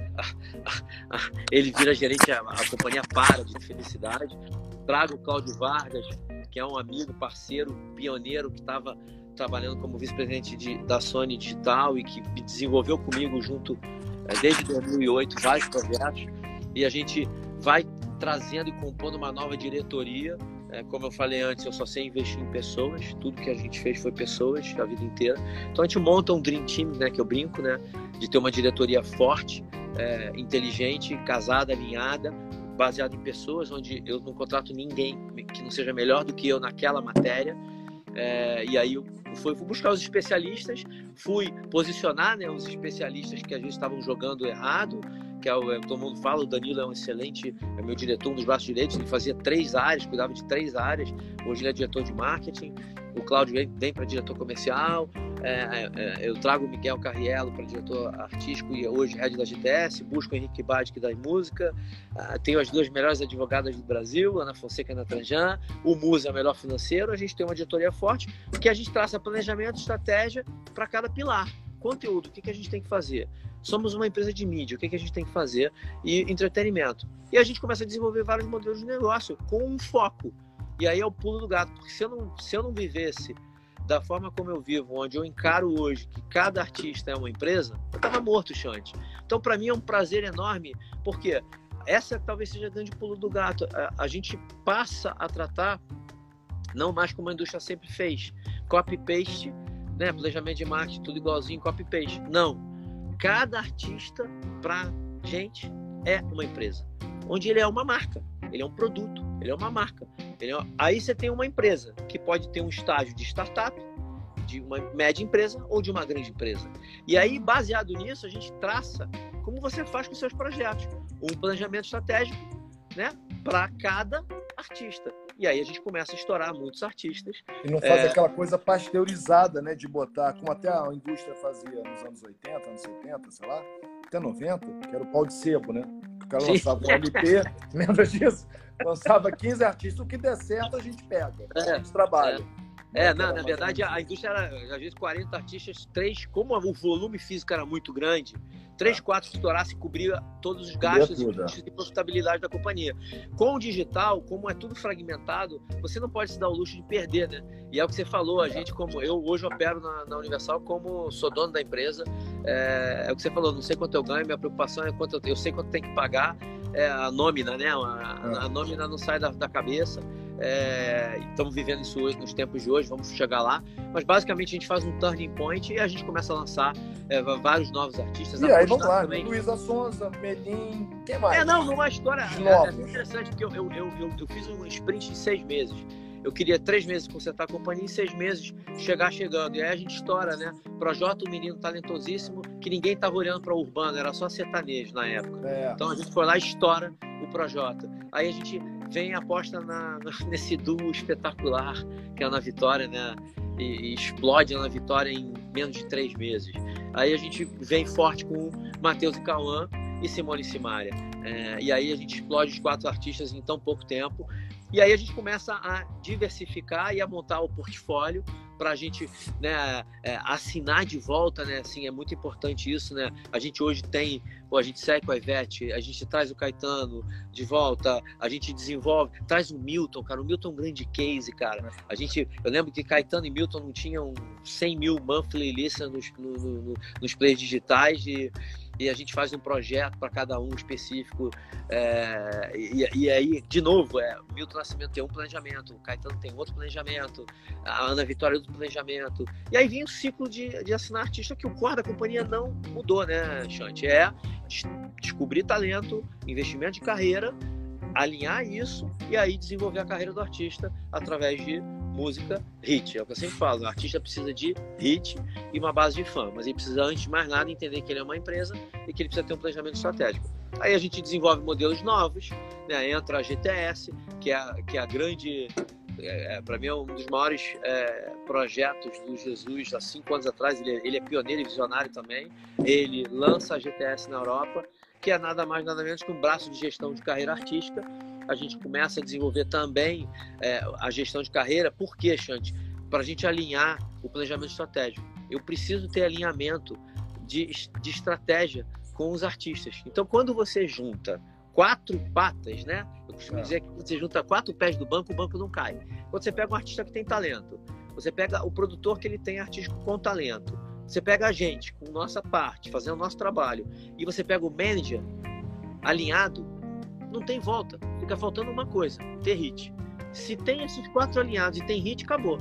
a, ele vira gerente, a, companhia para de felicidade. Trago o Cláudio Vargas, que é um amigo, parceiro, pioneiro que estava trabalhando como vice-presidente da Sony Digital e que desenvolveu comigo junto é, desde 2008 vários projetos e a gente vai trazendo e compondo uma nova diretoria. É, como eu falei antes, eu só sei investir em pessoas. Tudo que a gente fez foi pessoas a vida inteira. Então a gente monta um dream team, né, que eu brinco, né, de ter uma diretoria forte, é, inteligente, casada, alinhada, baseada em pessoas, onde eu não contrato ninguém que não seja melhor do que eu naquela matéria. É, e aí eu fui, fui, buscar os especialistas, fui posicionar né, os especialistas que às vezes estavam jogando errado, que é o, é, todo mundo fala, o Danilo é um excelente, é meu diretor, um dos braços direitos, ele fazia três áreas, cuidava de três áreas, hoje ele é diretor de marketing, o Cláudio vem, vem para diretor comercial, é, é, é, eu trago o Miguel Carriello para diretor artístico e hoje head da GTS, busco o Henrique Badic da música, uh, tenho as duas melhores advogadas do Brasil, Ana Fonseca e Ana Tranjan, o Musa é o melhor financeiro, a gente tem uma diretoria forte, que a gente traça planejamento, estratégia para cada pilar. Conteúdo, o que, que a gente tem que fazer? Somos uma empresa de mídia, o que, que a gente tem que fazer? E entretenimento. E a gente começa a desenvolver vários modelos de negócio com um foco. E aí é o pulo do gato, porque se eu não, se eu não vivesse da forma como eu vivo, onde eu encaro hoje que cada artista é uma empresa, eu estava morto, Chante. Então, para mim é um prazer enorme, porque essa talvez seja o grande pulo do gato. A, a, gente passa a tratar não mais como a indústria sempre fez, copy-paste, né, planejamento de marketing, tudo igualzinho, copy-paste. Não. Cada artista, para gente, é uma empresa, onde ele é uma marca, ele é um produto, ele é uma marca. Entendeu? Aí você tem uma empresa que pode ter um estágio de startup, de uma média empresa ou de uma grande empresa. E aí, baseado nisso, a gente traça como você faz com seus projetos. Um planejamento estratégico né, para cada artista. E aí a gente começa a estourar muitos artistas. E não faz é... aquela coisa pasteurizada, né? De botar, como até a indústria fazia nos anos 80, anos 70, sei lá, até 90, que era o pau de sebo, né? O cara lançava um LP, lembra disso? Lançava 15 artistas, o que der certo a gente pega, é, a gente trabalha. É, é não, na verdade a indústria era, às vezes, 40 artistas, três, como o volume físico era muito grande, três, quatro estourasse cobria todos os gastos e de profitabilidade da companhia. Com o digital, como é tudo fragmentado, você não pode se dar o luxo de perder, né? E é o que você falou, a gente, como eu hoje opero na, na Universal como sou dono da empresa, é, é, o que você falou, não sei quanto eu ganho, minha preocupação é quanto eu, eu sei quanto tem que pagar, é, a nómina, né? A, a nómina não sai da, da cabeça. É, estamos vivendo isso hoje, nos tempos de hoje, vamos chegar lá. Mas basicamente a gente faz um turning point e a gente começa a lançar é, vários novos artistas. E aí vamos lá, também. Luísa Sonza, Melim, quem mais? É, não, numa história é, é, interessante, porque eu, eu, eu, eu, fiz um sprint em seis meses. Eu queria três meses consertar a companhia, em seis meses chegar chegando. E aí a gente estoura, né? Projota, um menino talentosíssimo, que ninguém estava olhando para o urbano, era só sertanejo na época. É. Então a gente foi lá e estoura o Projota. Aí a gente vem e aposta na, nesse duo espetacular, que é na Vitória, né? E, e explode na Vitória em menos de três meses. Aí a gente vem forte com Matheus e Cauã e Simone e Simaria. É, e aí a gente explode os quatro artistas em tão pouco tempo. E aí a gente começa a diversificar e a montar o portfólio para a gente né, é, assinar de volta, né? Assim, é muito importante isso, né? A gente hoje tem, pô, a gente segue com a Ivete, a gente traz o Caetano de volta, a gente desenvolve, traz o Milton, cara. O Milton é um grande case, cara. A gente, eu lembro que Caetano e Milton não tinham 100 mil monthly listeners no, no, no, nos players digitais e e a gente faz um projeto para cada um específico. É, e, e, aí, de novo, é, o Milton Nascimento tem um planejamento, o Caetano tem outro planejamento, a Ana Vitória outro planejamento. E aí vem o ciclo de, de assinar artista que o core da companhia não mudou, né, Chante? É descobrir talento, investimento de carreira, alinhar isso e aí desenvolver a carreira do artista através de música hit. É o que eu sempre falo. O artista precisa de hit e uma base de fã, mas ele precisa, antes de mais nada, entender que ele é uma empresa e que ele precisa ter um planejamento estratégico. Aí a gente desenvolve modelos novos, né? entra a GTS, que é, a, que é a grande. É, é para mim é um dos maiores é, projetos do Jesus há cinco anos atrás. Ele, é, ele é pioneiro e visionário também. Ele lança a GTS na Europa, que é nada mais nada menos que um braço de gestão de carreira artística a gente começa a desenvolver também é, a gestão de carreira. Por quê, Xande? Para a gente alinhar o planejamento estratégico. Eu preciso ter alinhamento de, de estratégia com os artistas. Então, quando você junta quatro patas, né? Eu costumo é. dizer que você junta quatro pés do banco, o banco não cai. Quando você pega um artista que tem talento, você pega o produtor que ele tem artístico com talento, você pega a gente com nossa parte, fazendo o nosso trabalho, e você pega o manager alinhado, não tem volta. Fica faltando uma coisa: ter hit. Se tem esses quatro alinhados e tem hit, acabou.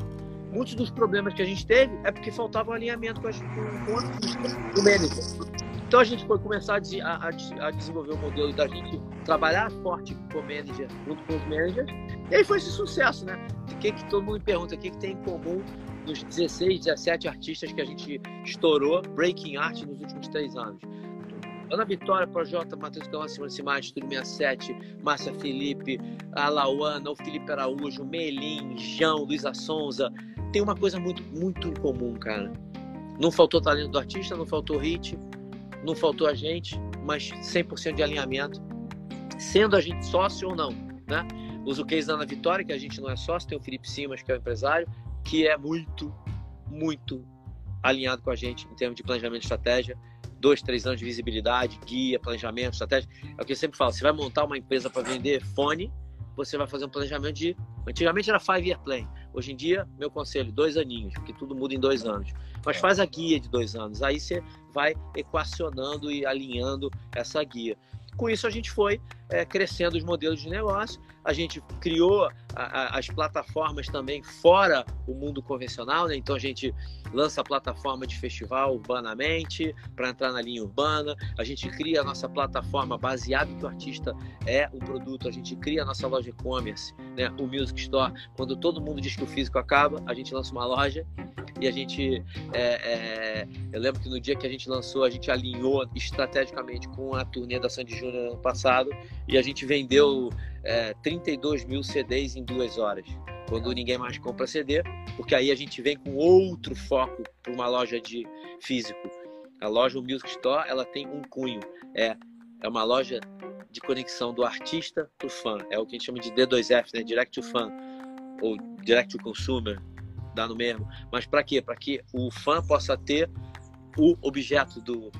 Muitos dos problemas que a gente teve é porque faltava um alinhamento com, as, com, o manager. Então a gente foi começar a, a, a, desenvolver o modelo da gente trabalhar forte com o manager, junto com os managers. E aí foi esse sucesso, né? O que, que todo mundo pergunta, o que, que tem em comum nos 16, 17 artistas que a gente estourou Breaking Art nos últimos três anos? Ana Vitória, Projota, Matheus Galão, Simone Simar, Estúdio 67, Márcia Felipe, a Lauana, o Felipe Araújo, Melim, João, Luísa Sonza. Tem uma coisa muito, muito comum, cara. Não faltou talento do artista, não faltou hit, não faltou a gente, mas 100% de alinhamento. Sendo a gente sócio ou não, né? Uso o case da Ana Vitória, que a gente não é sócio, tem o Felipe Simas, que é o empresário, que é muito, muito alinhado com a gente em termos de planejamento de estratégia dois, três anos de visibilidade, guia, planejamento, estratégia. É o que eu sempre falo: você vai montar uma empresa para vender fone, você vai fazer um planejamento de. Antigamente era five year plan. Hoje em dia, meu conselho, dois aninhos, porque tudo muda em dois anos. Mas faz a guia de dois anos. Aí você vai equacionando e alinhando essa guia. Com isso, a gente foi é, crescendo os modelos de negócio, a gente criou a, a, as plataformas também fora o mundo convencional, né? então a gente lança a plataforma de festival urbanamente para entrar na linha urbana, a gente cria a nossa plataforma baseada que o artista é um produto, a gente cria a nossa loja e-commerce, né? o Music Store. Quando todo mundo diz que o físico acaba, a gente lança uma loja e a gente. É, é, eu lembro que no dia que a gente lançou, a gente alinhou estrategicamente com a turnê da Sandy Júnior ano passado e a gente vendeu é, 32 mil CDs em duas horas. Quando ninguém mais compra CD, porque aí a gente vem com outro foco para uma loja de físico. A loja o Music Store ela tem um cunho, é, é uma loja de conexão do artista para o fã. É o que a gente chama de D2F, né? Direct to Fan ou Direct to Consumer, dá no mesmo. Mas para quê? Para que o fã possa ter o objeto do,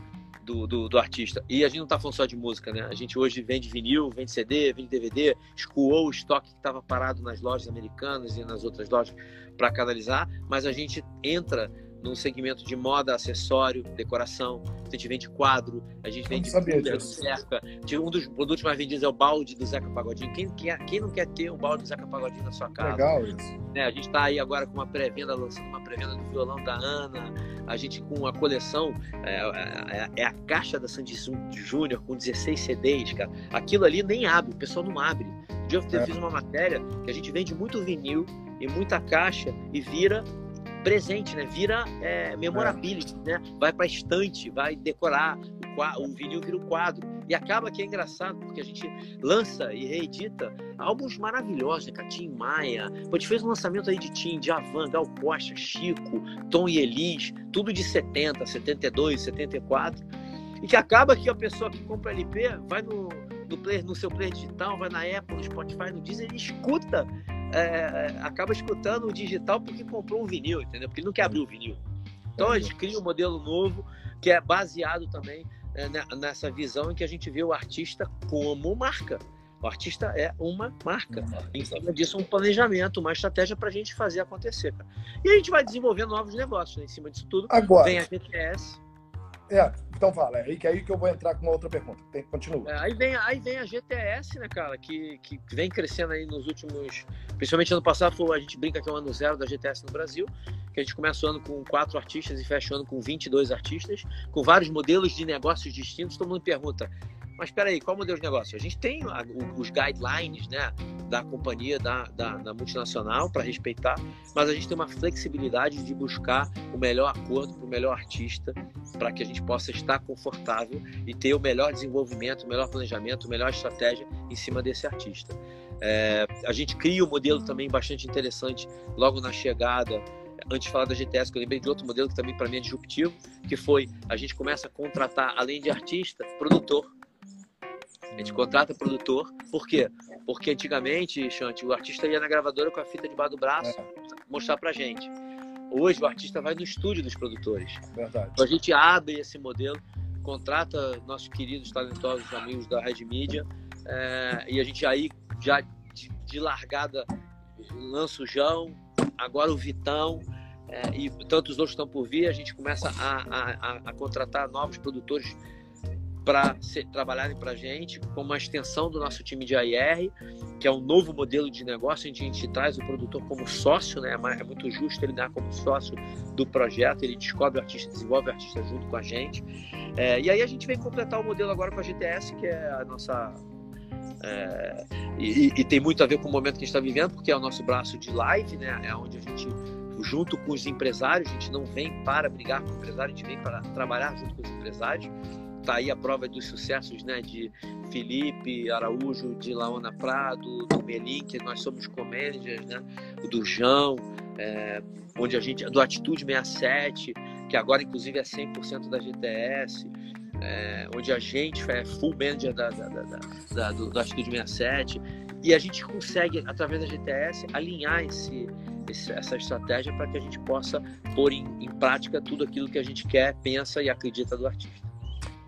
do, do, do, artista. E a gente não está falando só de música, né? A gente hoje vende vinil, vende CD, vende DVD, escoou o estoque que estava parado nas lojas americanas e nas outras lojas para canalizar, mas a gente entra no segmento de moda, acessório, decoração. A gente vende quadro, a gente vende cooler, cerca. Um dos produtos mais vendidos é o balde do Zeca Pagodinho. Quem, quem, quem não quer ter o balde do Zeca Pagodinho na sua casa? Legal isso. Né? A gente está aí agora com uma pré-venda, lançando uma pré-venda do violão da Ana. A gente com a coleção, é, é, é a caixa da Sandy Júnior com 16 CDs, cara. Aquilo ali nem abre, o pessoal não abre. Um dia eu é. fiz uma matéria que a gente vende muito vinil e muita caixa e vira presente, né? Vira é, memorability, né? Vai para estante, vai decorar o, o vinil vira o quadro e acaba que é engraçado porque a gente lança e reedita álbuns maravilhosos, né? Tim Maia, a gente fez um lançamento aí de Tim, de Avan, Gal Costa, Chico, Tom e Elis, tudo de 70, 72, 74 e que acaba que a pessoa que compra LP vai no no, player, no seu player digital, vai na Apple, no Spotify, no Deezer, ele escuta é, acaba escutando o digital porque comprou um vinil, entendeu? Porque ele não quer abrir o vinil. Então a gente cria um modelo novo que é baseado também é, nessa visão em que a gente vê o artista como marca. O artista é uma marca. Em cima disso, um planejamento, uma estratégia para a gente fazer acontecer. Cara. E a gente vai desenvolvendo novos negócios. Né? Em cima disso tudo, Agora, vem a GTS. É, então fala, é aí que, é aí que eu vou entrar com uma outra pergunta. Tem, continua. É, aí, vem, aí vem a GTS, né, cara, que, que vem crescendo aí nos últimos. Principalmente ano passado, foi, a gente brinca que é o ano zero da GTS no Brasil, que a gente começa o ano com quatro artistas e fecha o ano com 22 artistas, com vários modelos de negócios distintos. Todo mundo pergunta, mas espera aí, qual modelo de negócio? A gente tem os guidelines né, da companhia, da, da, da multinacional, para respeitar, mas a gente tem uma flexibilidade de buscar o melhor acordo para o melhor artista, para que a gente possa estar confortável e ter o melhor desenvolvimento, o melhor planejamento, a melhor estratégia em cima desse artista. É, a gente cria um modelo também bastante interessante logo na chegada antes de falar da GTS, que eu lembrei de outro modelo que também para mim é disruptivo, que foi a gente começa a contratar, além de artista, produtor. A gente contrata produtor. Por quê? Porque antigamente, Chante, o artista ia na gravadora com a fita debaixo do braço é. mostrar pra gente. Hoje o artista vai no estúdio dos produtores. Verdade. Então a gente abre esse modelo, contrata nossos queridos talentosos amigos da Red Media é, e a gente aí já de, de, largada lança o João, agora o Vitão é, e tantos outros estão por vir. A gente começa a, a, a contratar novos produtores para trabalharem para a gente como uma extensão do nosso time de AR, que é um novo modelo de negócio onde a gente traz o produtor como sócio, né? É muito justo ele dar como sócio do projeto, ele descobre o artista, desenvolve o artista junto com a gente. É, e aí a gente vem completar o modelo agora com a GTS, que é a nossa é, e, e, tem muito a ver com o momento que a gente está vivendo, porque é o nosso braço de live, né? É onde a gente, junto com os empresários, a gente não vem para brigar com o empresário, a gente vem para trabalhar junto com os empresários tá aí a prova dos sucessos né, de Felipe Araújo, de Laona Prado, do Melim, que nós somos co-managers, né, do João, é, onde a gente, do Atitude 67, que agora inclusive é 100% da GTS, é, onde a gente é full manager da, da, da, da do, do Atitude 67, e a gente consegue, através da GTS, alinhar esse, esse essa estratégia para que a gente possa pôr em, em prática tudo aquilo que a gente quer, pensa e acredita do artista.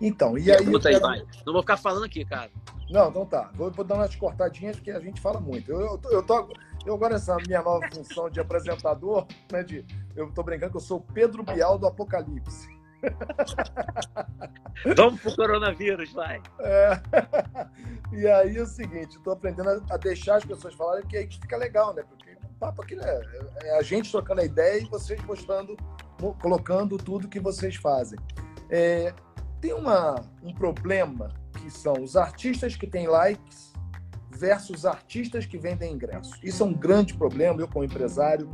Então, e aí. Quero... aí. Não vou ficar falando aqui, cara. Não, então tá. Vou, vou dar umas cortadinhas porque a gente fala muito. Eu, eu, eu, tô, eu agora, essa minha nova função de apresentador, né, de, eu tô brincando que eu sou o Pedro Bial do Apocalipse. Vamos pro coronavírus, vai. É. E aí é o seguinte, estou aprendendo a, deixar as pessoas falarem, porque aí fica legal, né? Porque o papo aqui é, é a gente trocando a ideia e vocês mostrando, colocando tudo que vocês fazem. É, tem uma, um problema que são os artistas que têm likes versus artistas que vendem ingressos. Isso é um grande problema. Eu, como empresário,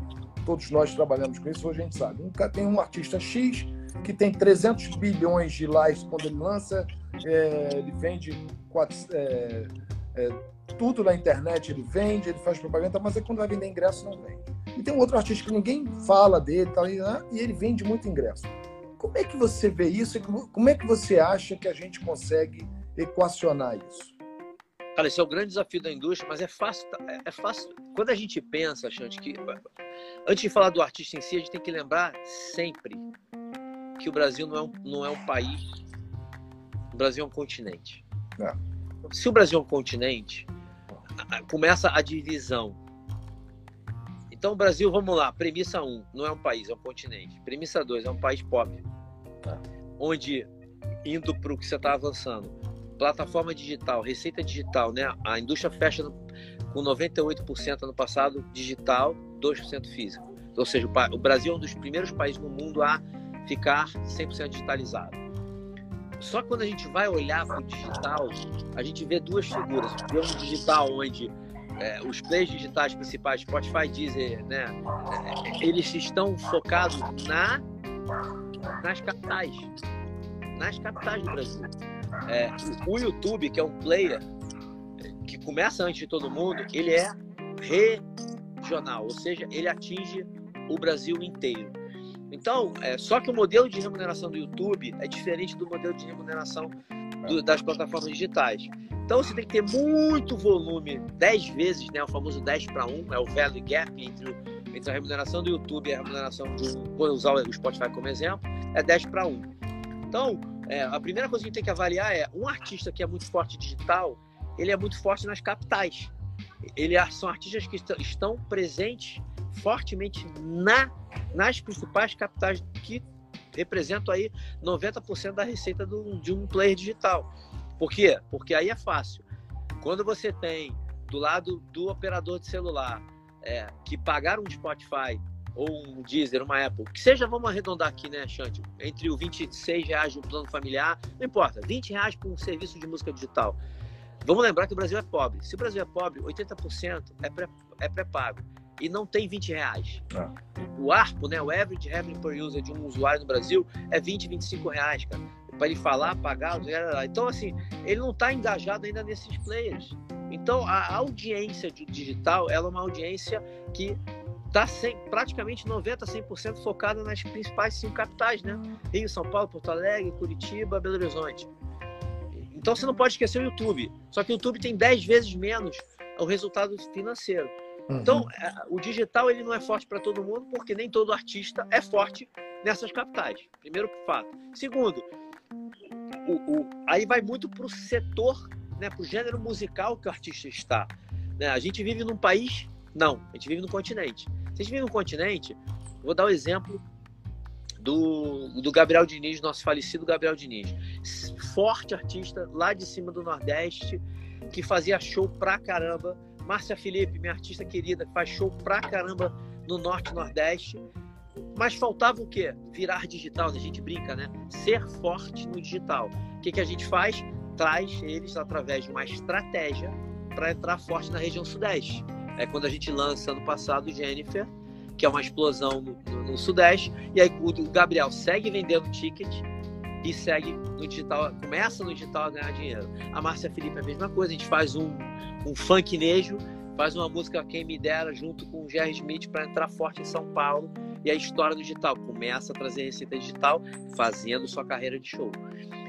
todos nós trabalhamos com isso, hoje a gente sabe. Um, tem um artista X que tem 300 bilhões de likes quando ele lança, é, ele vende quatro, é, é, tudo na internet, ele vende, ele faz propaganda, mas é quando vai vender ingresso, não vende. E tem um outro artista que ninguém fala dele tal, e ele vende muito ingresso. Como é que você vê isso como é que você acha que a gente consegue equacionar isso? Cara, esse é o grande desafio da indústria, mas é fácil. É, é fácil. Quando a gente pensa, Chante, que antes de falar do artista em si, a gente tem que lembrar sempre que o Brasil não é um, não é um país. O Brasil é um continente. É. Se o Brasil é um continente, começa a divisão Então, Brasil, vamos lá. Premissa 1, um, não é um país, é um continente. Premissa 2, é um país pop. Tá. Onde, indo para o que você está avançando, plataforma digital, receita digital, né? A indústria fecha com 98% ano passado digital, 2% físico. Ou seja, o Brasil é um dos primeiros países no mundo a ficar 100% digitalizado. Só quando a gente vai olhar para o digital, a gente vê duas figuras. Vê um digital onde é, os players digitais principais, Spotify, Deezer, né, é, eles estão focados na, nas capitais. Nas capitais do Brasil. É, o YouTube, que é um player que começa antes de todo mundo, ele é regional, ou seja, ele atinge o Brasil inteiro. Então, é, só que o modelo de remuneração do YouTube é diferente do modelo de remuneração do, das plataformas digitais. Então, você tem que ter muito volume, 10 vezes, né, o famoso 10 para 1, é o value gap entre, entre a remuneração do YouTube e a remuneração do. Vou usar o Spotify como exemplo, é 10 para 1. Então, é, a primeira coisa que a gente tem que avaliar é um artista que é muito forte digital, ele é muito forte nas capitais. Ele é, são artistas que estão presentes fortemente na, nas principais capitais que representam aí 90% da receita do, de um player digital. Por quê? Porque aí é fácil. Quando você tem do lado do operador de celular é, que pagaram um Spotify ou um Deezer, uma Apple, que seja, vamos arredondar aqui, né, Xande? Entre o 26 reais do plano familiar, não importa, 20 reais por um serviço de música digital. Vamos lembrar que o Brasil é pobre. Se o Brasil é pobre, 80% é pré-pago. É pré e não tem 20 reais. Ah. O ARPO, né, o Average Revenue Per User de um usuário no Brasil é 20, 25 reais, cara. Para ele falar, pagar, então assim, ele não está engajado ainda nesses players. Então a audiência digital, ela é uma audiência que está praticamente 90, 100% focada nas principais cinco capitais, né? Rio, São Paulo, Porto Alegre, Curitiba, Belo Horizonte. Então você não pode esquecer o YouTube. Só que o YouTube tem 10 vezes menos o resultado financeiro. Uhum. Então, é, o digital ele não é forte para todo mundo, porque nem todo artista é forte nessas capitais. Primeiro fato. Segundo, o, o, aí vai muito para o setor, né, para o gênero musical que o artista está. Né? A gente vive num país? Não, a gente vive no continente. Se a gente vive no continente, vou dar o um exemplo do, do Gabriel Diniz, nosso falecido Gabriel Diniz. Forte artista lá de cima do Nordeste, que fazia show pra caramba. Márcia Felipe, minha artista querida, que faz show pra caramba no Norte Nordeste. Mas faltava o quê? Virar digital, a gente brinca, né? Ser forte no digital. O que, que a gente faz? Traz eles através de uma estratégia para entrar forte na região Sudeste. É quando a gente lança ano passado Jennifer, que é uma explosão no, no, no Sudeste. E aí o Gabriel segue vendendo ticket e segue no digital, começa no digital a ganhar dinheiro. A Márcia Felipe é a mesma coisa, a gente faz um, um funknejo, faz uma música Quem Me Dera junto com o Jerry Smith para entrar forte em São Paulo. E a história do digital. Começa a trazer receita digital fazendo sua carreira de show.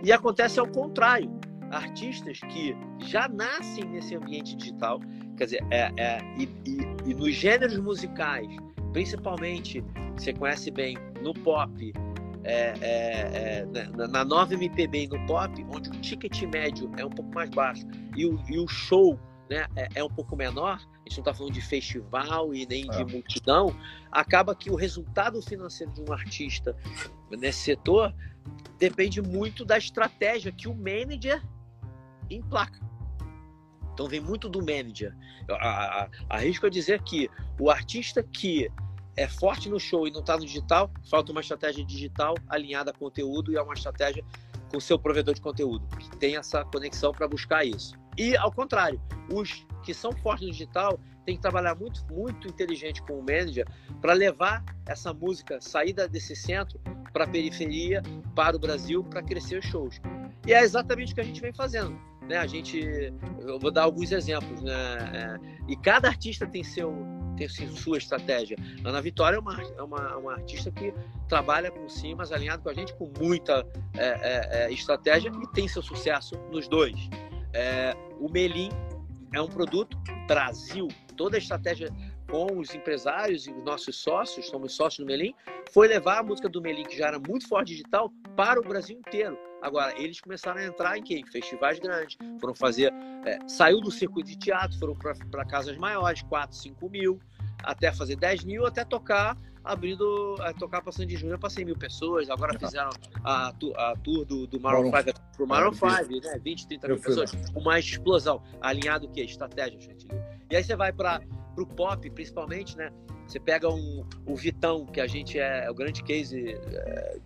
E acontece ao contrário, artistas que já nascem nesse ambiente digital, quer dizer, é, é e, e, e nos gêneros musicais principalmente, você conhece bem, no pop, é, é, é, na, na nova MPB e no pop, onde o ticket médio é um pouco mais baixo e o, e o show né, é, é, um pouco menor, a gente não está falando de festival e nem de é. multidão, acaba que o resultado financeiro de um artista nesse setor depende muito da estratégia que o manager emplaca. Então vem muito do manager. Arrisco a dizer que o artista que é forte no show e não está no digital, falta uma estratégia digital alinhada a conteúdo e é uma estratégia com o seu provedor de conteúdo, que tem essa conexão para buscar isso. E ao contrário, os que são fortes no digital têm que trabalhar muito, muito inteligente com o manager para levar essa música, saída desse centro para a periferia, para o Brasil, para crescer os shows. E é exatamente o que a gente vem fazendo. Né? A gente, eu vou dar alguns exemplos, né? É, e cada artista tem seu tem sua estratégia. Ana Vitória é uma, é uma, uma artista que trabalha com cimas alinhado com a gente com muita é, é, é, estratégia e tem seu sucesso nos dois. É, o Melim é um produto Brasil. Toda a estratégia com os empresários e os nossos sócios, somos sócios do Melim, foi levar a música do Melim, que já era muito forte digital, para o Brasil inteiro. Agora, eles começaram a entrar em? Festivais grandes, foram fazer. É, saiu do circuito de teatro, foram para casas maiores, 4, 5 mil. até fazer 10 mil, até tocar abrindo, a tocar para Sandy Júnior para 100 mil pessoas. Agora fizeram a, a tour do, do Maroon 5 pro Maroon 5, né? 20, 30 mil pessoas. Uma explosão. Alinhado o quê? Estratégia, gente. E aí você vai para o pop, principalmente, né? Você pega um, o Vitão, que a gente é, é o grande case, é,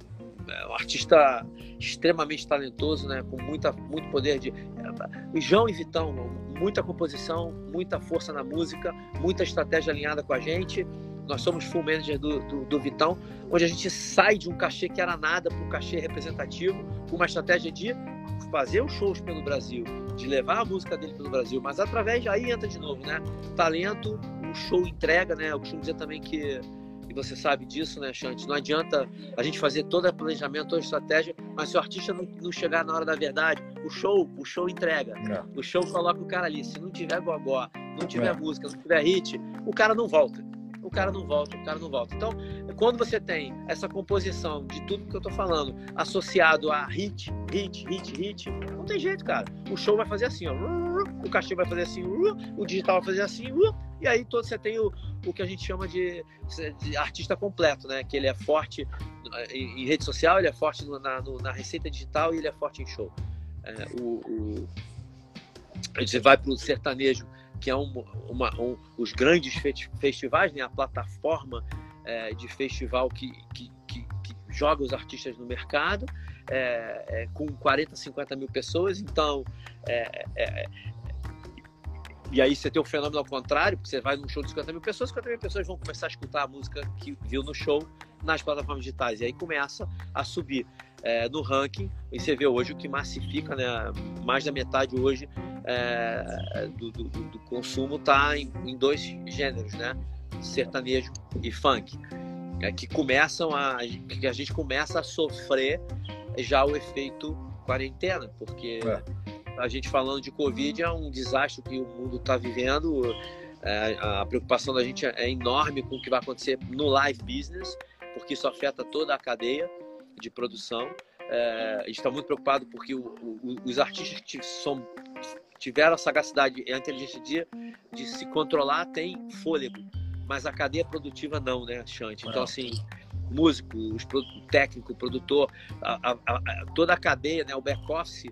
é um artista extremamente talentoso, né? Com muita, muito poder de. É, João e Vitão, muita composição, muita força na música, muita estratégia alinhada com a gente. Nós somos full manager do, do, do, Vitão, onde a gente sai de um cachê que era nada para um cachê representativo, com uma estratégia de fazer os shows pelo Brasil, de levar a música dele pelo Brasil, mas através aí entra de novo, né? Talento, o show entrega, né? Eu costumo dizer também que e você sabe disso, né, Chante? Não adianta a gente fazer todo o planejamento, toda a estratégia, mas se o artista não, não chegar na hora da verdade, o show, o show entrega. É. O show coloca o cara ali. Se não tiver gogó, não tiver é. música, não tiver hit, o cara não volta o cara não volta, o cara não volta. Então, quando você tem essa composição de tudo que eu tô falando associado a hit, hit, hit, hit, não tem jeito, cara. O show vai fazer assim, ó. O cachê vai fazer assim, o digital vai fazer assim, e aí todo você tem o, o que a gente chama de, de artista completo, né? Que ele é forte em, em rede social, ele é forte na, no, na receita digital e ele é forte em show. É, o, o, você vai para sertanejo que é um, uma, um, os grandes festivais, né, a plataforma é, de festival que, que, que, que, joga os artistas no mercado, é, é, com 40, 50 mil pessoas. Então, é, é, é, e aí você tem o fenômeno ao contrário, porque você vai num show de 50 mil pessoas, 50 mil pessoas vão começar a escutar a música que viu no show nas plataformas digitais. E aí começa a subir é, no ranking. E você vê hoje o que massifica, né? Mais da metade hoje é, do, do, do, consumo está em, em, dois gêneros, né? Sertanejo e funk. É, que começam a. que a gente começa a sofrer já o efeito quarentena, porque é. a gente falando de Covid é um desastre que o mundo está vivendo. É, a preocupação da gente é enorme com o que vai acontecer no live business, porque isso afeta toda a cadeia de produção. É, a gente está muito preocupado porque o, o, os artistas que são, tiveram a sagacidade e a inteligência de, de se controlar têm fôlego, mas a cadeia produtiva não, né, Chante? Então, assim, músico, técnico, produtor, a, a, a, toda a cadeia, né, o back-office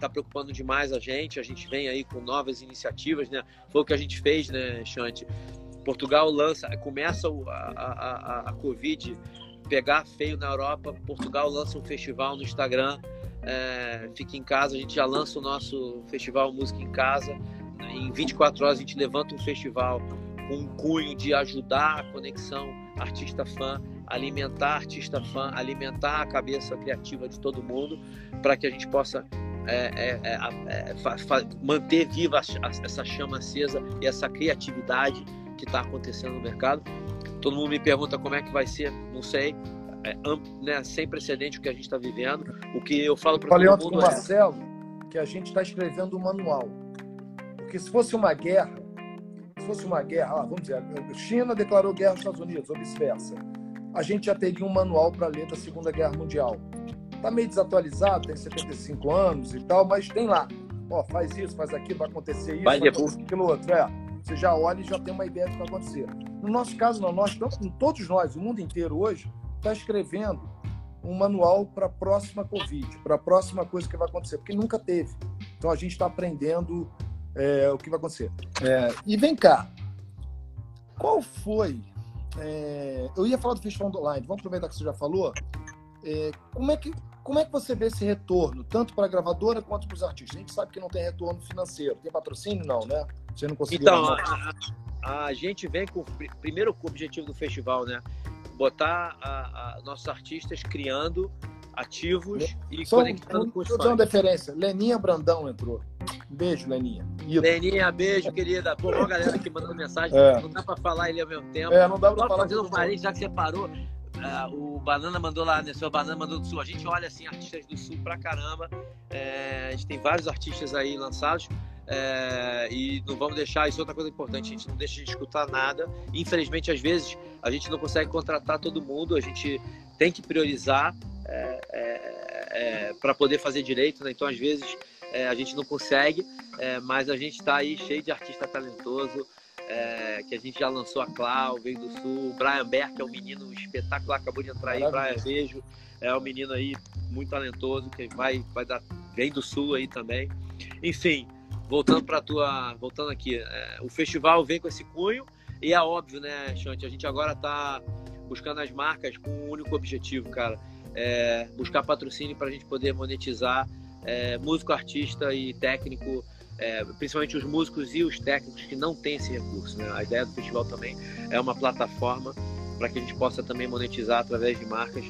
está preocupando demais a gente. A gente vem aí com novas iniciativas, né? Foi o que a gente fez, né, Chante? Portugal lança, começa a, a, a, a Covid pegar feio na Europa, Portugal lança um festival no Instagram. É, fique em casa, a gente já lança o nosso festival Música em Casa. Em 24 horas a gente levanta um festival com um cunho de ajudar a conexão artista-fã, alimentar artista-fã, alimentar a cabeça criativa de todo mundo, para que a gente possa é, é, é, é manter viva essa chama acesa e essa criatividade que está acontecendo no mercado. Todo mundo me pergunta como é que vai ser, não sei. É, né, sem precedente o que a gente está vivendo. O que eu falo para todo mundo. Com o é Marcelo que a gente está escrevendo um manual. Porque se fosse uma guerra, se fosse uma guerra, ah, vamos dizer, China declarou guerra aos Estados Unidos, ou vice-versa, a gente já teria um manual para ler da Segunda Guerra Mundial. Está meio desatualizado, tem 75 anos e tal, mas tem lá. Ó, faz isso, faz aquilo, vai acontecer isso, vai, vai acontecer aquilo outro. É. Você já olha e já tem uma ideia do que vai acontecer. No nosso caso, não. Nós, todos nós, o mundo inteiro hoje, está escrevendo um manual para a próxima Covid, para a próxima coisa que vai acontecer, porque nunca teve. Então a gente está aprendendo é, o que vai acontecer. É, e vem cá, qual foi? É, eu ia falar do Festival Online, vamos aproveitar que você já falou. É, como, é que, como é que você vê esse retorno, tanto para a gravadora quanto para os artistas? A gente sabe que não tem retorno financeiro. Tem patrocínio? Não, né? Você não conseguiu. Então, a, a, gente vem com o primeiro objetivo do festival, né? Botar a, a nossos artistas criando ativos e Só conectando um, com os fãs. uma deferência. Leninha Brandão entrou. Beijo, Leninha. Leninha, beijo, querida. Pô, uma galera aqui mandando mensagem. É. Não dá pra falar ele ao mesmo tempo. É, não dá pra falar. Fazendo um parede, já que você parou. Uh, o Banana mandou lá, né? Seu Banana mandou do Sul. A gente olha assim, artistas do Sul pra caramba. É, a gente tem vários artistas aí lançados. É, e não vamos deixar, isso é outra coisa importante, a gente não deixa de escutar nada. Infelizmente, às vezes, a gente não consegue contratar todo mundo, a gente tem que priorizar é, é, é para poder fazer direito, né? Então, às vezes, é, a gente não consegue, é, mas a gente está aí cheio de artista talentoso, é, que a gente já lançou a Clau, veio do Sul, o Brian Beck, que é um menino espetacular, acabou de entrar aí, Brian Beijo, é um menino aí muito talentoso, que vai, vai dar, vem do Sul aí também. Enfim, voltando para tua, voltando aqui, é, o festival vem com esse cunho e é óbvio, né, Chante, a gente agora está buscando as marcas com um único objetivo, cara, é buscar patrocínio para a gente poder monetizar é, músico, artista e técnico, é, principalmente os músicos e os técnicos que não têm esse recurso. Né? A ideia do festival também é uma plataforma para que a gente possa também monetizar através de marcas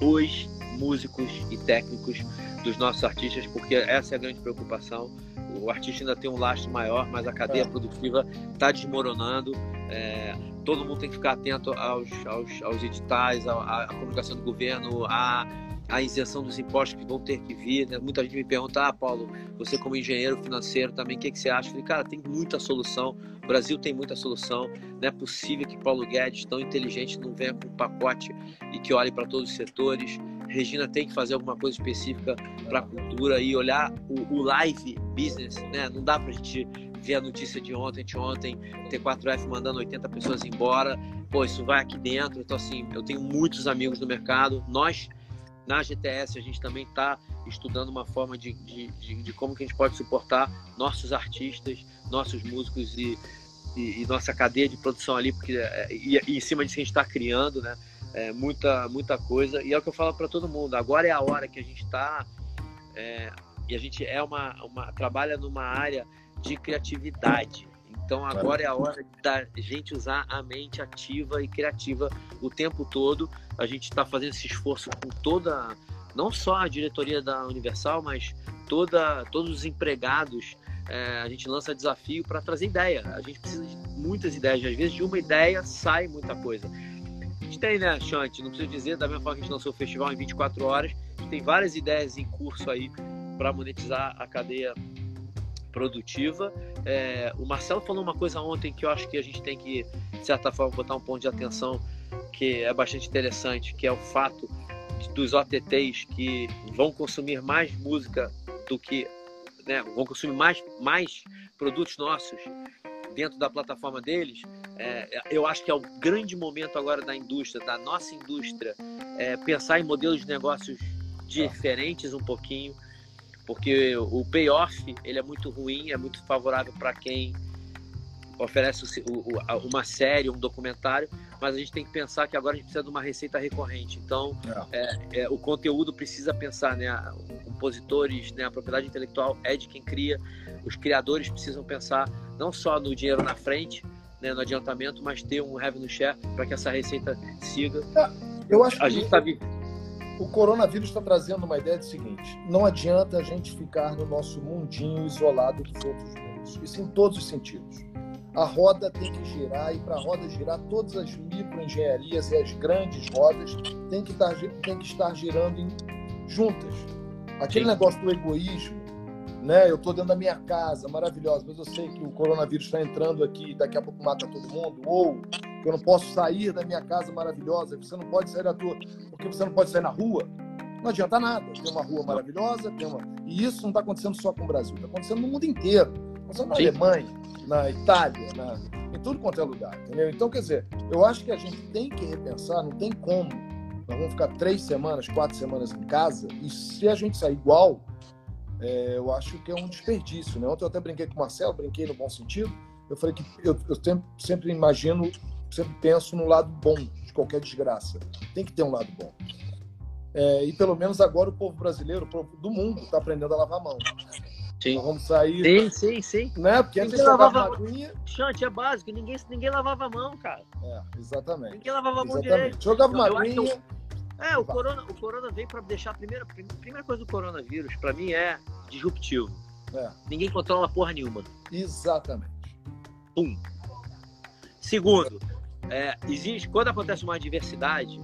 os músicos e técnicos dos nossos artistas, porque essa é a grande preocupação. O artista ainda tem um lastro maior, mas a cadeia é. produtiva está desmoronando. É, todo mundo tem que ficar atento aos, aos, aos editais, à, à comunicação do governo, à a isenção dos impostos que vão ter que vir. Né? Muita gente me pergunta, ah, Paulo, você como engenheiro financeiro também, o que, que você acha? Eu falei, cara, tem muita solução. O Brasil tem muita solução. Não é possível que Paulo Guedes, tão inteligente, não venha com um pacote e que olhe para todos os setores. Regina tem que fazer alguma coisa específica para a cultura e olhar o, o, live business, né? Não dá para a gente ver a notícia de ontem, de ontem, T4F mandando 80 pessoas embora. Pô, isso vai aqui dentro. Então, assim, eu tenho muitos amigos no mercado. Nós na GTS a gente também está estudando uma forma de, de, de, de, como que a gente pode suportar nossos artistas, nossos músicos e, e, e nossa cadeia de produção ali, porque é, e, e, em cima disso a gente está criando, né? É, muita, muita coisa. E é o que eu falo para todo mundo. Agora é a hora que a gente está é, e a gente é uma, uma trabalha numa área de criatividade. Então agora é a hora da gente usar a mente ativa e criativa o tempo todo. A gente está fazendo esse esforço com toda, não só a diretoria da Universal, mas toda, todos os empregados. É, a gente lança desafio para trazer ideia. A gente precisa de muitas ideias. Às vezes de uma ideia sai muita coisa. A gente tem, né, Chante? Não preciso dizer, da mesma forma que a gente lançou o festival em 24 horas, a gente tem várias ideias em curso aí para monetizar a cadeia produtiva. É, o Marcelo falou uma coisa ontem que eu acho que a gente tem que, de certa forma, botar um ponto de atenção que é bastante interessante, que é o fato dos OTTs que vão consumir mais música do que, né, vão consumir mais, mais produtos nossos dentro da plataforma deles, é, eu acho que é o grande momento agora da indústria, da nossa indústria, é, pensar em modelos de negócios diferentes um pouquinho, porque o payoff ele é muito ruim, é muito favorável para quem oferece uma série, um documentário, mas a gente tem que pensar que agora a gente precisa de uma receita recorrente. Então, é. É, é, o conteúdo precisa pensar, né? Compositores, né? A propriedade intelectual é de quem cria. Os criadores precisam pensar não só no dinheiro na frente, né? No adiantamento, mas ter um revenue share para que essa receita siga. É, eu acho a que... gente está o coronavírus está trazendo uma ideia de seguinte: não adianta a gente ficar no nosso mundinho isolado dos outros mundos. Isso em todos os sentidos. A roda tem que girar e para a roda girar, todas as microengenharias e as grandes rodas têm que estar, têm que estar girando em, juntas. Aquele Sim. negócio do egoísmo, né? Eu estou dentro da minha casa, maravilhosa, mas eu sei que o coronavírus está entrando aqui, daqui a pouco mata todo mundo, ou eu não posso sair da minha casa maravilhosa, você não pode sair da tua, porque você não pode sair na rua. Não adianta nada. Tem uma rua maravilhosa, tem uma... e isso não está acontecendo só com o Brasil, está acontecendo no mundo inteiro. Está acontecendo na Sim. Alemanha, na Itália, na... em tudo quanto é lugar, entendeu? Então, quer dizer, eu acho que a gente tem que repensar, não tem como. Nós vamos ficar três semanas, quatro semanas em casa, e se a gente sair igual, é, eu acho que é um desperdício. Né? Ontem eu até brinquei com o Marcelo, brinquei no bom sentido. Eu falei que eu, eu sempre, sempre imagino sempre penso no lado bom de qualquer desgraça. Tem que ter um lado bom. É, e pelo menos agora o povo brasileiro, o povo do mundo, está aprendendo a lavar a mão. Sim. Nós vamos sair. Sim, sim, sim. Né? Porque antes ninguém lavava a aguinha. Chante, é básico, ninguém, ninguém lavava a mão, cara. É, exatamente. Ninguém lavava a mão exatamente. direito. Jogava uma aguinha. É, o corona, o corona veio para deixar a primeira, a primeira coisa do coronavírus, para mim, é disruptivo. É. Ninguém controla porra nenhuma. Exatamente. Pum. Segundo, é, existe, quando acontece uma adversidade,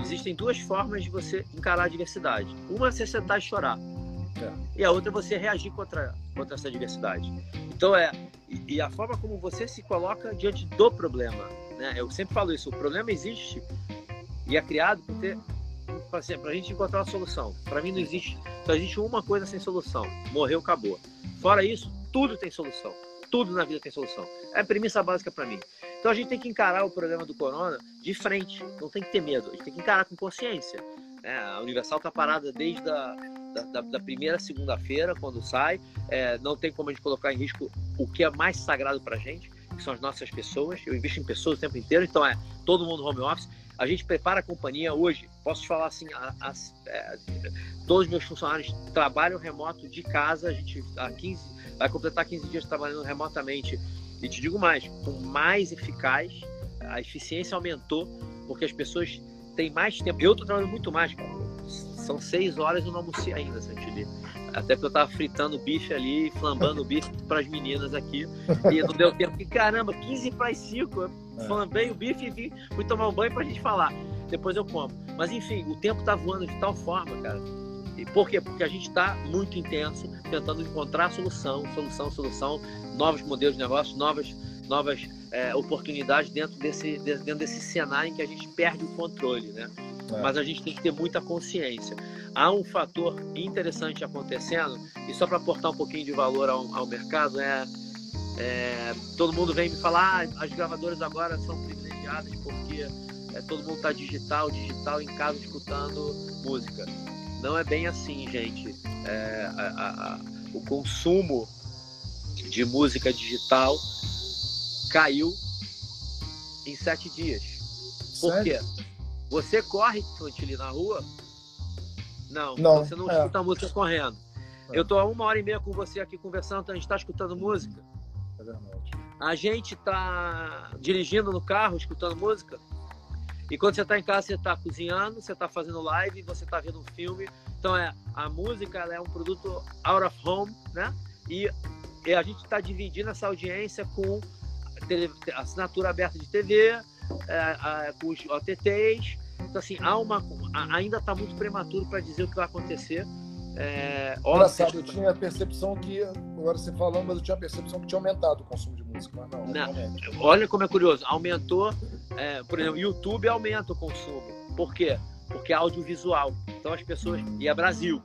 existem duas formas de você encarar a adversidade. Uma é você sentar e chorar. É. E a outra é você reagir contra, contra essa adversidade. Então é. E, e, a forma como você se coloca diante do problema. Né? Eu sempre falo isso, o problema existe e é criado para ter para a gente encontrar uma solução. Para mim não existe, só existe uma coisa sem solução. Morreu, acabou. Fora isso, tudo tem solução Tudo na vida tem solução. É a premissa básica para mim. Então a gente tem que encarar o problema do corona de frente, não tem que ter medo, a gente tem que encarar com consciência. É, a Universal está parada desde a da, da primeira segunda-feira, quando sai. É, não tem como a gente colocar em risco o que é mais sagrado para a gente, que são as nossas pessoas. Eu invisto em pessoas o tempo inteiro, então é todo mundo home office. A gente prepara a companhia hoje. Posso falar assim, é, todos os meus funcionários trabalham remoto de casa. A gente há 15, vai completar 15 dias trabalhando remotamente. E te digo mais, com mais eficaz, a eficiência aumentou porque as pessoas têm mais tempo. Eu estou trabalhando muito mais, são seis horas e eu não almocei ainda, Santilli. Até porque eu tava fritando bife ali, flambando o bife para as meninas aqui. E não deu tempo. E caramba, 15 para as 5. Eu é. flambei o bife e vim, fui tomar um banho pra gente falar. Depois eu como. Mas enfim, o tempo tá voando de tal forma, cara. E por quê? Porque a gente está muito intenso tentando encontrar solução, solução, solução, novos modelos de negócio, novas, novas é, oportunidades dentro desse, dentro desse cenário em que a gente perde o controle, né? É. Mas a gente tem que ter muita consciência. Há um fator interessante acontecendo, e só para aportar um pouquinho de valor ao, ao mercado, é, é, todo mundo vem me falar, ah, as gravadoras agora são privilegiadas porque é, todo mundo está digital, digital em casa escutando música. Não é bem assim, gente. É, a, a, a, o consumo de música digital caiu em sete dias. Por Sério? quê? Você corre, Tantili, na rua? Não, não você não é. escuta música correndo. É. Eu tô há uma hora e meia com você aqui conversando, então a gente está escutando música. É verdade. A gente está dirigindo no carro, escutando música. E quando você está em casa, você está cozinhando, você está fazendo live, você está vendo um filme. Então é a música é um produto out of home, né? E a gente está dividindo essa audiência com assinatura aberta de TV, é, com os OTTs, então, assim, há uma, ainda está muito prematuro para dizer o que vai acontecer. É, Engraçado, eu tinha a percepção que, agora você falando, mas eu tinha a percepção que tinha aumentado o consumo de música. Mas não, não. Olha como é curioso, aumentou, é, por exemplo, YouTube aumenta o consumo. Por quê? Porque é audiovisual. Então as pessoas. E é Brasil.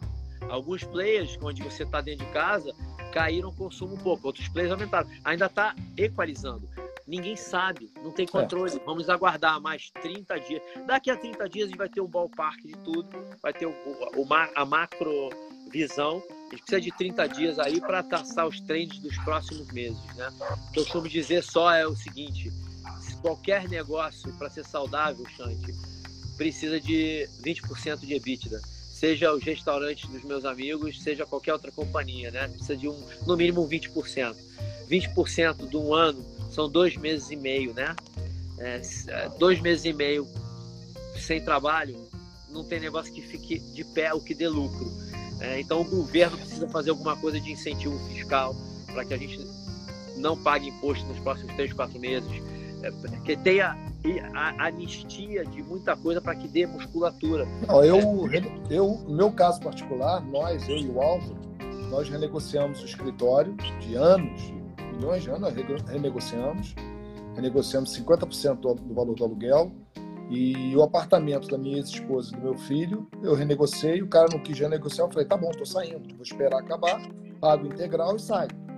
Alguns players, onde você está dentro de casa, caíram o consumo um pouco, outros players aumentaram. Ainda está equalizando. Ninguém sabe, não tem controle. É. Vamos aguardar mais 30 dias. Daqui a 30 dias a gente vai ter o ballpark de tudo, vai ter o, o, a macro visão. A gente precisa de 30 dias aí para traçar os trends dos próximos meses. Né? O que eu costumo dizer só é o seguinte: qualquer negócio para ser saudável, Chante, precisa de 20% de EBITDA. Seja os restaurantes dos meus amigos, seja qualquer outra companhia, né? Precisa de um, no mínimo 20%. 20% de um ano são dois meses e meio, né? É, é, dois meses e meio sem trabalho, não tem negócio que fique de pé o que dê lucro. É, então o governo precisa fazer alguma coisa de incentivo fiscal para que a gente não pague imposto nos próximos três, quatro meses, que tenha a anistia de muita coisa para que dê musculatura. Não, eu, eu, no meu caso particular, nós, eu e o Álvaro, nós renegociamos o escritório de anos, milhões de anos, nós renegociamos, renegociamos 50% do valor do aluguel, e o apartamento da minha ex-esposa e do meu filho, eu renegociei, o cara não quis renegociar, eu falei, tá bom, tô saindo, vou esperar acabar, pago integral e saio.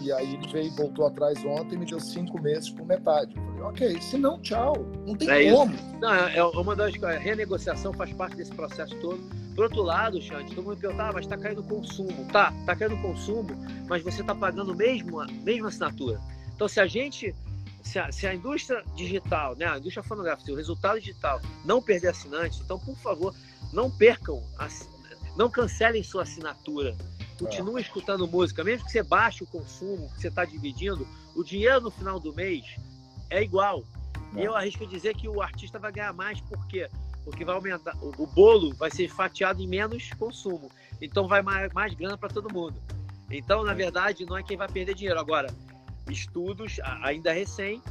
E aí ele veio, voltou atrás ontem e me deu cinco meses por metade. Eu falei, ok, se não, tchau. Não tem é como. Isso. Não, é, é uma das coisas. Renegociação faz parte desse processo todo. Por outro lado, Xande, todo mundo pergunta, ah, mas está caindo o consumo. Tá, está caindo o consumo, mas você está pagando mesmo a mesma assinatura. Então, se a gente, se a, se a indústria digital, né, a indústria fonográfica, o resultado digital não perder assinantes, então, por favor, não percam, não cancelem sua assinatura continua escutando música, mesmo que você baixe o consumo, que você está dividindo, o dinheiro no final do mês é igual. E eu arrisco dizer que o artista vai ganhar mais, por quê? Porque vai aumentar, o, bolo vai ser fatiado em menos consumo. Então vai mais, mais grana para todo mundo. Então, na verdade, não é quem vai perder dinheiro. Agora, estudos ainda recém,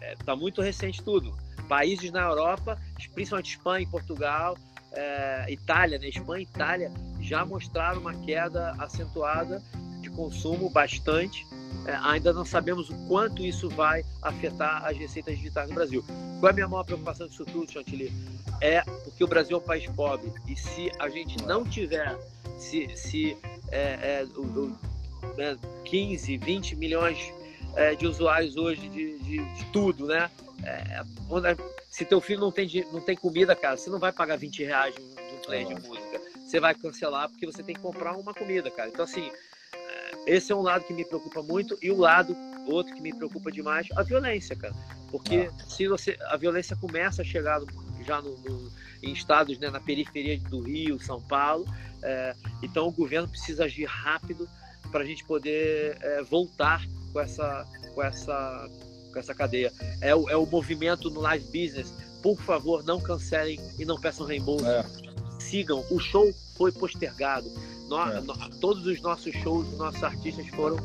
está é, muito recente tudo. Países na Europa, principalmente Espanha e Portugal, é, Itália, né? Espanha e Itália já mostraram uma queda acentuada de consumo bastante. É, ainda não sabemos o quanto isso vai afetar as receitas digitais no Brasil. Qual é a minha maior preocupação disso tudo, Chantilly? É porque o Brasil é um país pobre e se a gente não tiver, se, se é, é, o, o, 15, né, 20 milhões é, de usuários hoje de, de, de tudo, né? É, se teu filho não tem, não tem comida, cara, você não vai pagar 20 reais de um play de música. Você vai cancelar porque você tem que comprar uma comida, cara. Então, assim, é, esse é um lado que me preocupa muito e o lado outro que me preocupa demais, a violência, cara. Porque ah. se você a violência começa a chegar já no, no, em estados né, na periferia do Rio, São Paulo, é, então o governo precisa agir rápido para a gente poder é, voltar com essa com essa com essa cadeia. É o, é o movimento no live business. Por favor, não cancelem e não peçam reembolso. É. Sigam. O show foi postergado. Nós, é. nós, todos os nossos shows, os nossos artistas foram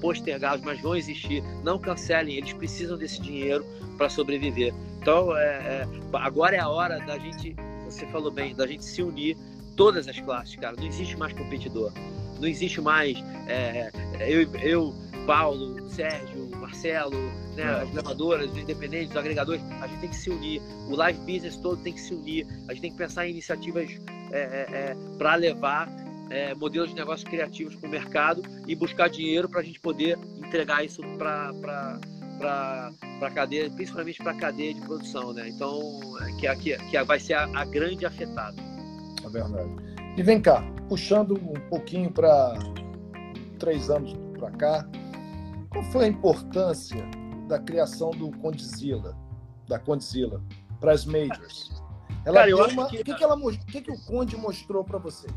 postergados, mas vão existir. Não cancelem, eles precisam desse dinheiro para sobreviver. Então, é, é, agora é a hora da gente, você falou bem, da gente se unir todas as classes, cara. Não existe mais competidor. Não existe mais é, eu, eu, Paulo, Sérgio, Marcelo, né, é. as gravadoras, os independentes, os agregadores. A gente tem que se unir. O live business todo tem que se unir. A gente tem que pensar em iniciativas é, é, é para levar é, modelos de negócios criativos para o mercado e buscar dinheiro para a gente poder entregar isso para para a cadeia, principalmente para a cadeia de produção, né? Então, é, que, que, que vai ser a, a grande afetada. É verdade. E vem cá, puxando um pouquinho para três anos para cá, qual foi a importância da criação do Condzilla, da Condzilla, para as majors? Ela Cara, eu uma... que... O que, que, ela... o que, que o Conde mostrou para vocês?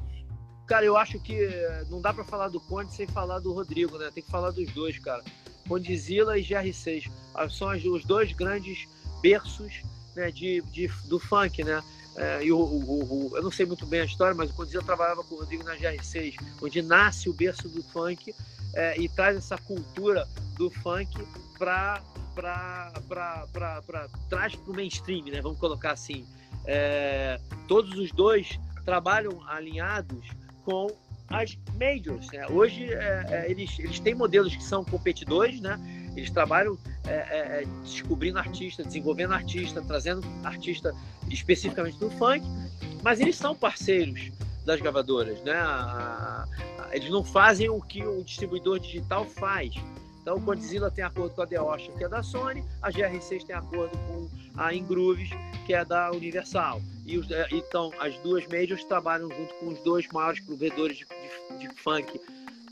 Cara, eu acho que não dá para falar do Conde sem falar do Rodrigo, né? Tem que falar dos dois, cara. Condzilla e GR6 ah, são os dois grandes berços né, de, de, do funk, né? É, e o, o, o, eu não sei muito bem a história, mas o Condzilla trabalhava com o Rodrigo na GR6, onde nasce o berço do funk é, e traz essa cultura do funk para traz para o mainstream, né? Vamos colocar assim. É, todos os dois trabalham alinhados com as majors. Né? Hoje é, é, eles, eles têm modelos que são competidores, né? Eles trabalham é, é, é descobrindo artista, desenvolvendo artista, trazendo artista especificamente do funk, mas eles são parceiros das gravadoras, né? A, a, eles não fazem o que o distribuidor digital faz. Então, o Condzilla tem acordo com a The que é da Sony, a GR6 tem acordo com a Ingrooves, que é da Universal. E os, é, então, as duas majors trabalham junto com os dois maiores provedores de, de, de funk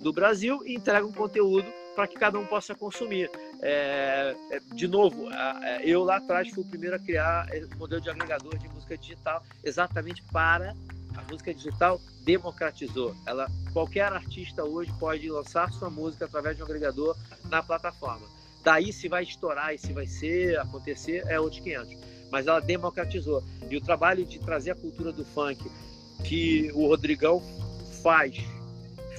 do Brasil e entregam conteúdo para que cada um possa consumir. É, é, de novo, eu lá atrás fui o primeiro a criar o modelo de agregador de música digital exatamente para a música digital democratizou. Ela, qualquer artista hoje pode lançar sua música através de um agregador na plataforma. Daí se vai estourar e se vai ser acontecer é outros 500. Mas ela democratizou. E o trabalho de trazer a cultura do funk que o Rodrigão faz,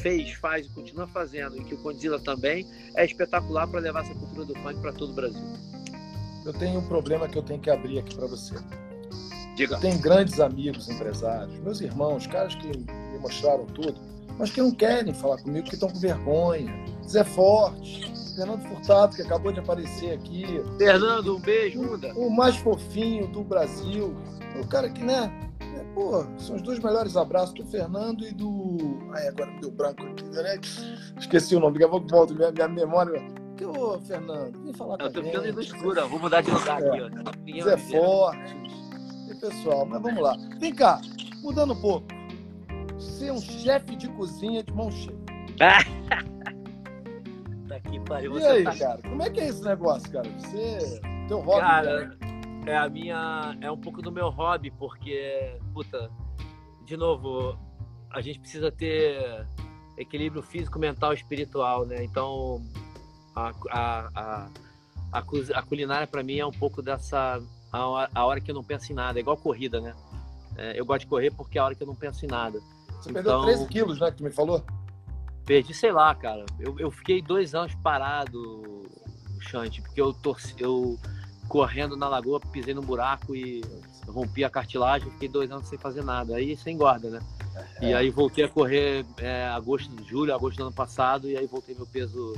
fez, faz e continua fazendo, e que o Condzilla também, é espetacular para levar essa cultura do funk para todo o Brasil. Eu tenho um problema que eu tenho que abrir aqui para você. Diga. Tenho grandes amigos empresários, meus irmãos, caras que me mostraram tudo, mas que não querem falar comigo, que estão com vergonha. Zé Forte, Fernando Furtado, que acabou de aparecer aqui. Fernando, um beijo, Muda. O mais fofinho do Brasil. O cara que, né? É, pô, são os dois melhores abraços do Fernando e do. Ai, agora me deu branco aqui, né? Esqueci o nome, daqui a pouco volto, minha, minha memória. Que, ô, Fernando, vem falar Eu tô ficando no escuro, vou mudar de lugar é. aqui, ó. Zé Forte pessoal. Mas vamos lá. Vem cá, mudando um pouco. Ser um chefe de cozinha de mão cheia. tá aqui, pariu. E aí, tá... cara? Como é que é esse negócio, cara? Você. Teu hobby, cara, cara? É a minha. É um pouco do meu hobby, porque, puta, de novo, a gente precisa ter equilíbrio físico, mental e espiritual, né? Então, a, a, a, a, a culinária para mim é um pouco dessa a hora, a hora que eu não penso em nada. É igual corrida, né? É, eu gosto de correr porque é a hora que eu não penso em nada. Você então, perdeu 13 quilos, né? Que tu me falou? Perdi, sei lá, cara. Eu, eu fiquei dois anos parado, Chante, porque eu torci, eu correndo na lagoa, pisei num buraco e rompi a cartilagem, fiquei dois anos sem fazer nada. Aí você engorda, né? É. E aí voltei a correr é, agosto, julho, agosto do ano passado, e aí voltei meu peso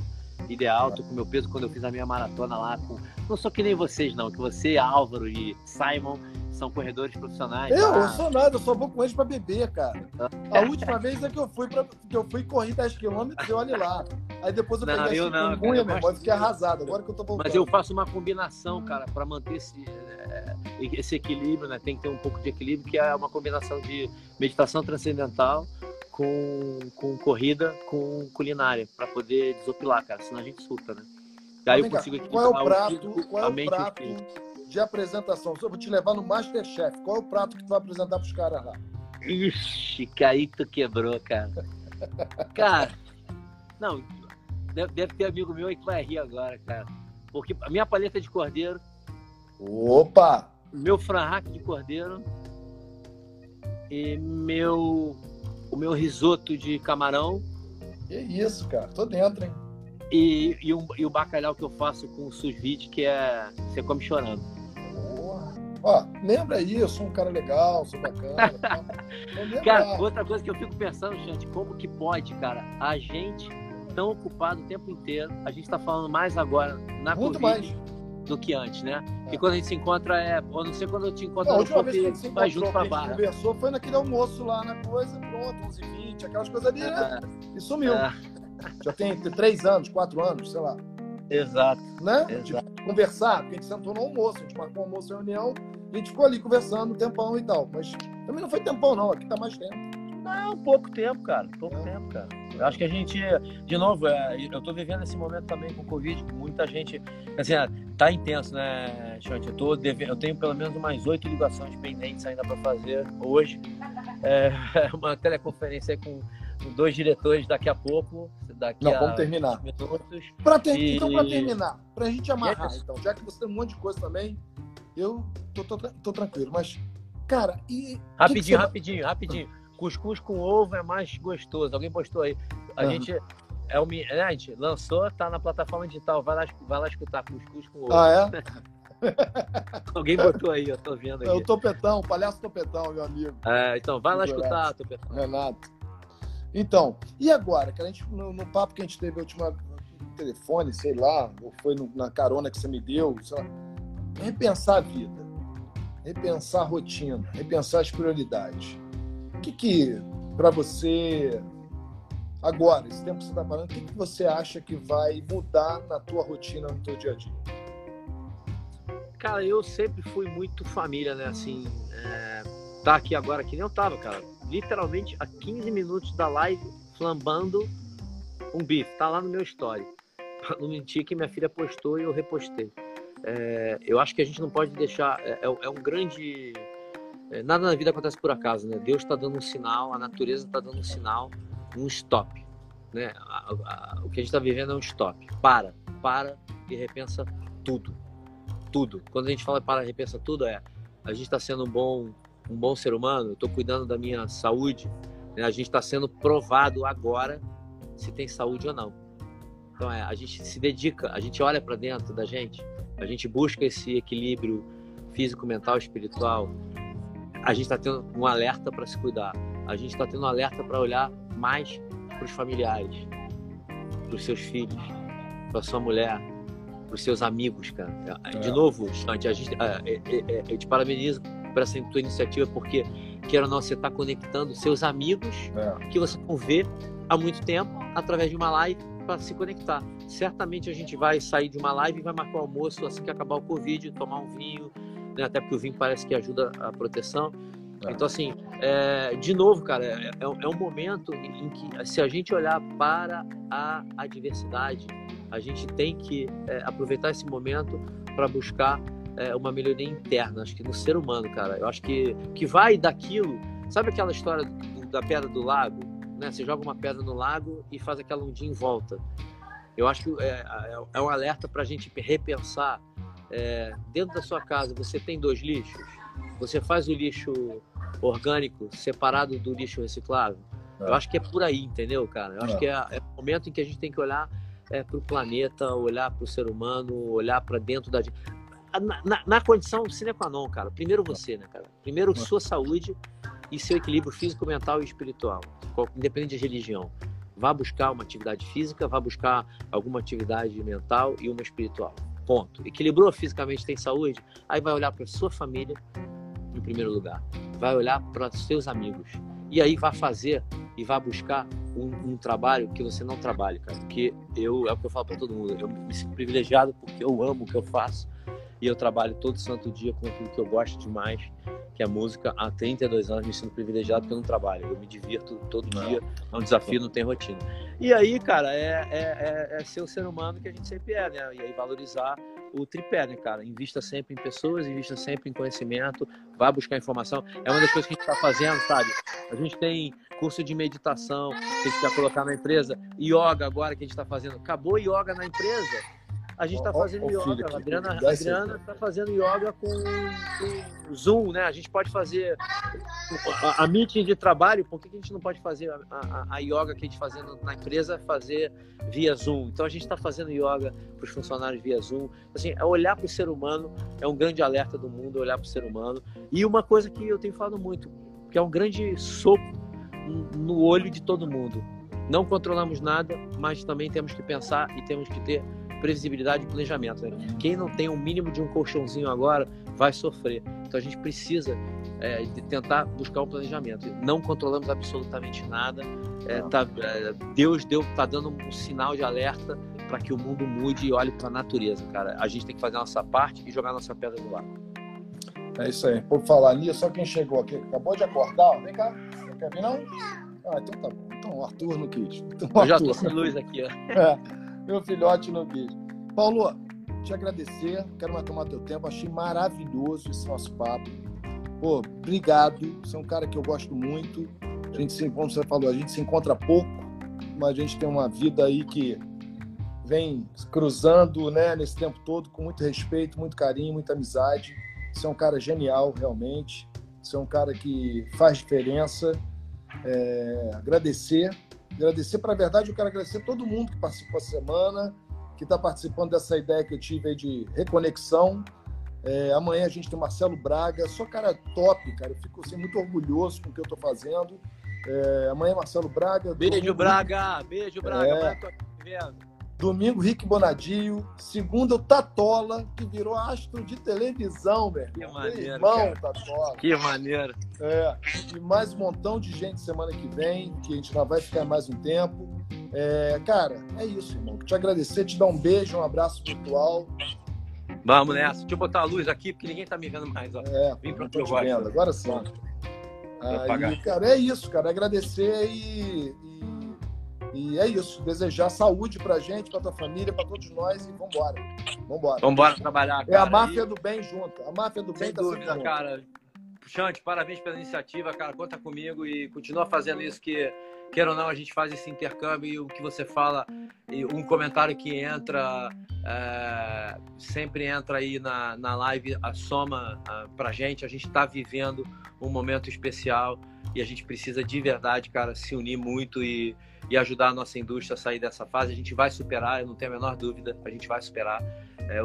ideal, tô com meu peso quando eu fiz a minha maratona lá. Com... Não sou que nem vocês, não, que você, Álvaro e Simon são corredores profissionais. Eu, eu sou nada, eu só vou com eles pra beber, cara. A última vez é que eu fui pra, que eu fui correr 10 km e olha lá. Aí depois eu não, peguei eu não, cara, mesmo, eu fiquei arrasado. Agora que eu tô voltando. Mas eu faço uma combinação, cara, para manter esse, eh, esse equilíbrio, né? Tem que ter um pouco de equilíbrio, que é uma combinação de meditação transcendental com, com corrida, com culinária, para poder desopilar, cara. Senão a gente surta, né? Aí eu consigo qual é o prato, o qual é o prato de apresentação? Eu vou te levar no Masterchef. Qual é o prato que tu vai apresentar pros caras lá? Ixi, aí tu quebrou, cara. cara, não, deve, deve ter amigo meu aí que vai rir agora, cara. Porque a minha paleta de cordeiro. Opa! Meu franhaque de cordeiro. E meu. O meu risoto de camarão. Que isso, cara. Tô dentro, hein? E, e, um, e o bacalhau que eu faço com o sous vide, que é. Você come chorando. Ó, lembra aí, eu sou um cara legal, sou bacana. cara, outra coisa que eu fico pensando, gente, como que pode, cara, a gente tão ocupado o tempo inteiro, a gente está falando mais agora na Muito Covid mais. Do que antes, né? É. E quando a gente se encontra, é. Ou não sei quando eu te encontro, não, a última vez que a gente se vai junto pra barra. conversou foi naquele almoço lá na coisa, pronto, 11h20, aquelas coisas ali, né? E sumiu. É. Já tem três anos, quatro anos, sei lá. Exato. Né? Exato. De conversar, porque a gente sentou no almoço, a gente marcou almoço, reunião, a gente ficou ali conversando um tempão e tal. Mas também não foi tempão, não, aqui tá mais tempo. Não, pouco tempo, cara. Pouco é. tempo, cara. Eu acho que a gente, de novo, é, eu tô vivendo esse momento também com o Covid, muita gente, assim, é, tá intenso, né, Chante? Eu, tô devendo, eu tenho pelo menos umas oito ligações pendentes ainda para fazer hoje. É, uma teleconferência com dois diretores daqui a pouco. Daqui Não, a vamos terminar. Pra ter, e... Então, para terminar, para a gente amarrar, então, já que você tem um monte de coisa também, eu tô, tô, tô tranquilo. Mas, cara, e. Rapidinho, que que você... rapidinho, rapidinho. Cuscuz com ovo é mais gostoso. Alguém postou aí. A uhum. gente. É o, né, a gente lançou, tá na plataforma digital. Vai lá, vai lá escutar cuscuz com ovo. Ah, é? Alguém botou aí, eu tô vendo aqui. É o Topetão, o palhaço Topetão, meu amigo. É, então, vai lá escutar, Topetão. Renato. Então, e agora? Que a gente, no, no, papo que a gente teve a última no telefone, sei lá, ou foi no, na carona que você me deu, sei lá, repensar a vida, repensar a rotina, repensar as prioridades. O que que, para você, agora, esse tempo que você está falando, o que, que você acha que vai mudar na tua rotina, no teu dia a dia? Cara, eu sempre fui muito família, né? Assim, é... tá aqui agora que nem eu tava, cara. Literalmente a 15 minutos da live, flambando um bife. Tá lá no meu story. Pra não mentir que minha filha postou e eu repostei. É... eu acho que a gente não pode deixar. É, é, é um grande é, nada na vida acontece por acaso, né? Deus está dando um sinal, a natureza está dando um sinal, um stop. Né? A, a, o que a gente está vivendo é um stop. Para, para e repensa tudo. Tudo. Quando a gente fala para repensa tudo, é a gente está sendo um bom, um bom ser humano, estou cuidando da minha saúde, né? a gente está sendo provado agora se tem saúde ou não. Então é, a gente se dedica, a gente olha para dentro da gente, a gente busca esse equilíbrio físico, mental, espiritual, a gente está tendo um alerta para se cuidar. A gente está tendo um alerta para olhar mais para os familiares, para os seus filhos, para sua mulher, para os seus amigos, cara. De é. novo, Chante, a gente, é, é, eu te parabenizo por essa tua iniciativa, porque, queira ou não, você está conectando seus amigos é. que você não vê há muito tempo através de uma live para se conectar. Certamente a gente vai sair de uma live e vai marcar o almoço assim que acabar o Covid, tomar um vinho, né? Até porque o vinho parece que ajuda a proteção. É. Então, assim, é, de novo, cara, é, é, é, um momento em que, se a gente olhar para a adversidade, a gente tem que é, aproveitar esse momento para buscar é, uma melhoria interna, acho que no ser humano, cara. Eu acho que, que vai daquilo. Sabe aquela história do, da pedra do lago? Né? Você joga uma pedra no lago e faz aquela ondinha em volta. Eu acho que é, é um alerta para a gente repensar é, dentro da sua casa você tem dois lixos, você faz o lixo orgânico separado do lixo reciclável. É. Eu acho que é por aí, entendeu, cara? Eu acho é. que é, é, o momento em que a gente tem que olhar é, para o planeta, olhar para o ser humano, olhar para dentro da na, na, na, condição sine qua non, cara. Primeiro você, né, cara? Primeiro é. sua saúde e seu equilíbrio físico, mental e espiritual, independente de religião. vá buscar uma atividade física, vá buscar alguma atividade mental e uma espiritual. Ponto. Equilibrou fisicamente, tem saúde, aí vai olhar para sua família em primeiro lugar. Vai olhar para seus amigos. E aí vai fazer e vai buscar um, um, trabalho que você não trabalha, cara. Porque eu, é o que eu falo para todo mundo, eu me sinto privilegiado porque eu amo o que eu faço e eu trabalho todo santo dia com aquilo que eu gosto demais, que é a música. Há 32 anos me sinto privilegiado porque eu não trabalho, eu me divirto todo não. dia, é um desafio, não tem rotina. E aí, cara, é, é, é, é ser o ser humano que a gente sempre é, né? E aí valorizar o tripé, né, cara? Invista sempre em pessoas, invista sempre em conhecimento, vá buscar informação. É uma das coisas que a gente está fazendo, sabe? A gente tem curso de meditação que a gente quer colocar na empresa, yoga agora que a gente está fazendo. Acabou yoga na empresa, a gente está fazendo oh, yoga. Filho, a Adriana, a Adriana está fazendo yoga com, com, Zoom, né? A gente pode fazer a, a meeting de trabalho, por que a gente não pode fazer a, a, a yoga que a gente fazendo na empresa, fazer via Zoom? Então a gente está fazendo yoga para os funcionários via Zoom. Assim, é olhar para o ser humano, é um grande alerta do mundo, olhar para o ser humano. E uma coisa que eu tenho falado muito, que é um grande soco no olho de todo mundo. Não controlamos nada, mas também temos que pensar e temos que ter previsibilidade e planejamento. Né? Quem não tem um mínimo de um colchãozinho agora vai sofrer. Então a gente precisa é, de tentar buscar um planejamento. Não controlamos absolutamente nada. É, tá, é, Deus deu, tá dando um sinal de alerta para que o mundo mude e olhe para a natureza, cara. A gente tem que fazer a nossa parte e jogar a nossa pedra no ar. É isso aí. Por falar nisso, só quem chegou aqui, acabou de acordar, vem cá. Não quer vir, não? Ah, então tá bom. Então o Arthur no quis. Então, Eu já tô sem luz aqui, ó. É meu filhote no vídeo. Paulo, te agradecer, quero mais tomar teu tempo, achei maravilhoso esse nosso papo. Pô, obrigado, você é um cara que eu gosto muito. A gente se, como você falou, a gente se encontra pouco, mas a gente tem uma vida aí que vem cruzando, né, nesse tempo todo com muito respeito, muito carinho, muita amizade. Você é um cara genial, realmente. Você é um cara que faz diferença. É, agradecer Agradecer, para a verdade, eu quero agradecer todo mundo que participou essa semana, que está participando dessa ideia que eu tive aí de reconexão. É, amanhã a gente tem Marcelo Braga, só cara top, cara. Eu fico assim, muito orgulhoso com o que eu estou fazendo. É, amanhã Marcelo Braga. Beijo, Braga! Beijo, Braga! É, vendo. Domingo, Rick Bonadio. Segunda, o Tatola, que virou astro de televisão, velho. Que maneiro. Irmão, Tatola. Que maneiro. É. E mais um montão de gente semana que vem, que a gente já vai ficar mais um tempo. É, cara, é isso, irmão. Te agradecer, te dar um beijo, um abraço virtual. Vamos nessa. Deixa eu botar a luz aqui, porque ninguém tá me vendo mais. Ó. É, Vim pra te vendo. Agora sim. Aí, cara, é isso, cara. Agradecer e, e é isso, desejar saúde pra gente, pra tua família, pra todos nós e vambora. Vambora. Vambora trabalhar, cara. É a máfia e... do bem junto. A máfia do bem Sem tá dúvida, cara. Chante, parabéns pela iniciativa, cara. Conta comigo e continua fazendo isso que, quer ou não, a gente faz esse intercâmbio e o que você fala, e um comentário que entra, é, sempre entra aí na, na live, a soma a, pra gente. A gente está vivendo um momento especial e a gente precisa de verdade, cara, se unir muito e e ajudar a nossa indústria a sair dessa fase. A gente vai superar, eu não tenho a menor dúvida, a gente vai superar. É,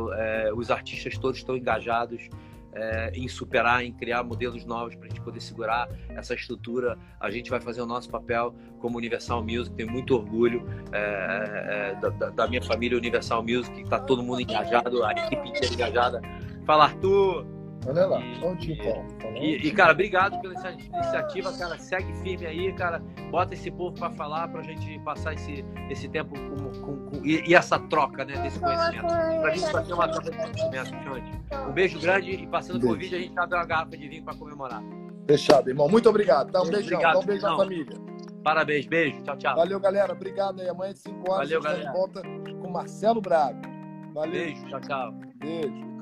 é, os artistas todos estão engajados é, em superar, em criar modelos novos para a gente poder segurar essa estrutura. A gente vai fazer o nosso papel como Universal Music, tenho muito orgulho é, é, da, da, minha família Universal Music, está todo mundo engajado, a equipe inteira engajada. Fala, Arthur! Olha lá, bom dia, E, e, cara, obrigado pela iniciativa, cara. Segue firme aí, cara. Bota esse povo para falar, pra gente passar esse, esse tempo com, com, com e, e, essa troca, né, desse conhecimento. Pra gente fazer uma troca de conhecimento, Xande. Um beijo grande e passando por vídeo, a gente abre uma garrafa de vinho para comemorar. Fechado, irmão. Muito obrigado. Dá um beijão, obrigado, dá um beijo na família. Parabéns, beijo. Tchau, tchau. Valeu, galera. Obrigado aí. Amanhã de 5 horas Valeu, a gente tá de volta com Marcelo Braga. Valeu. Beijo, tchau, tchau. Beijo.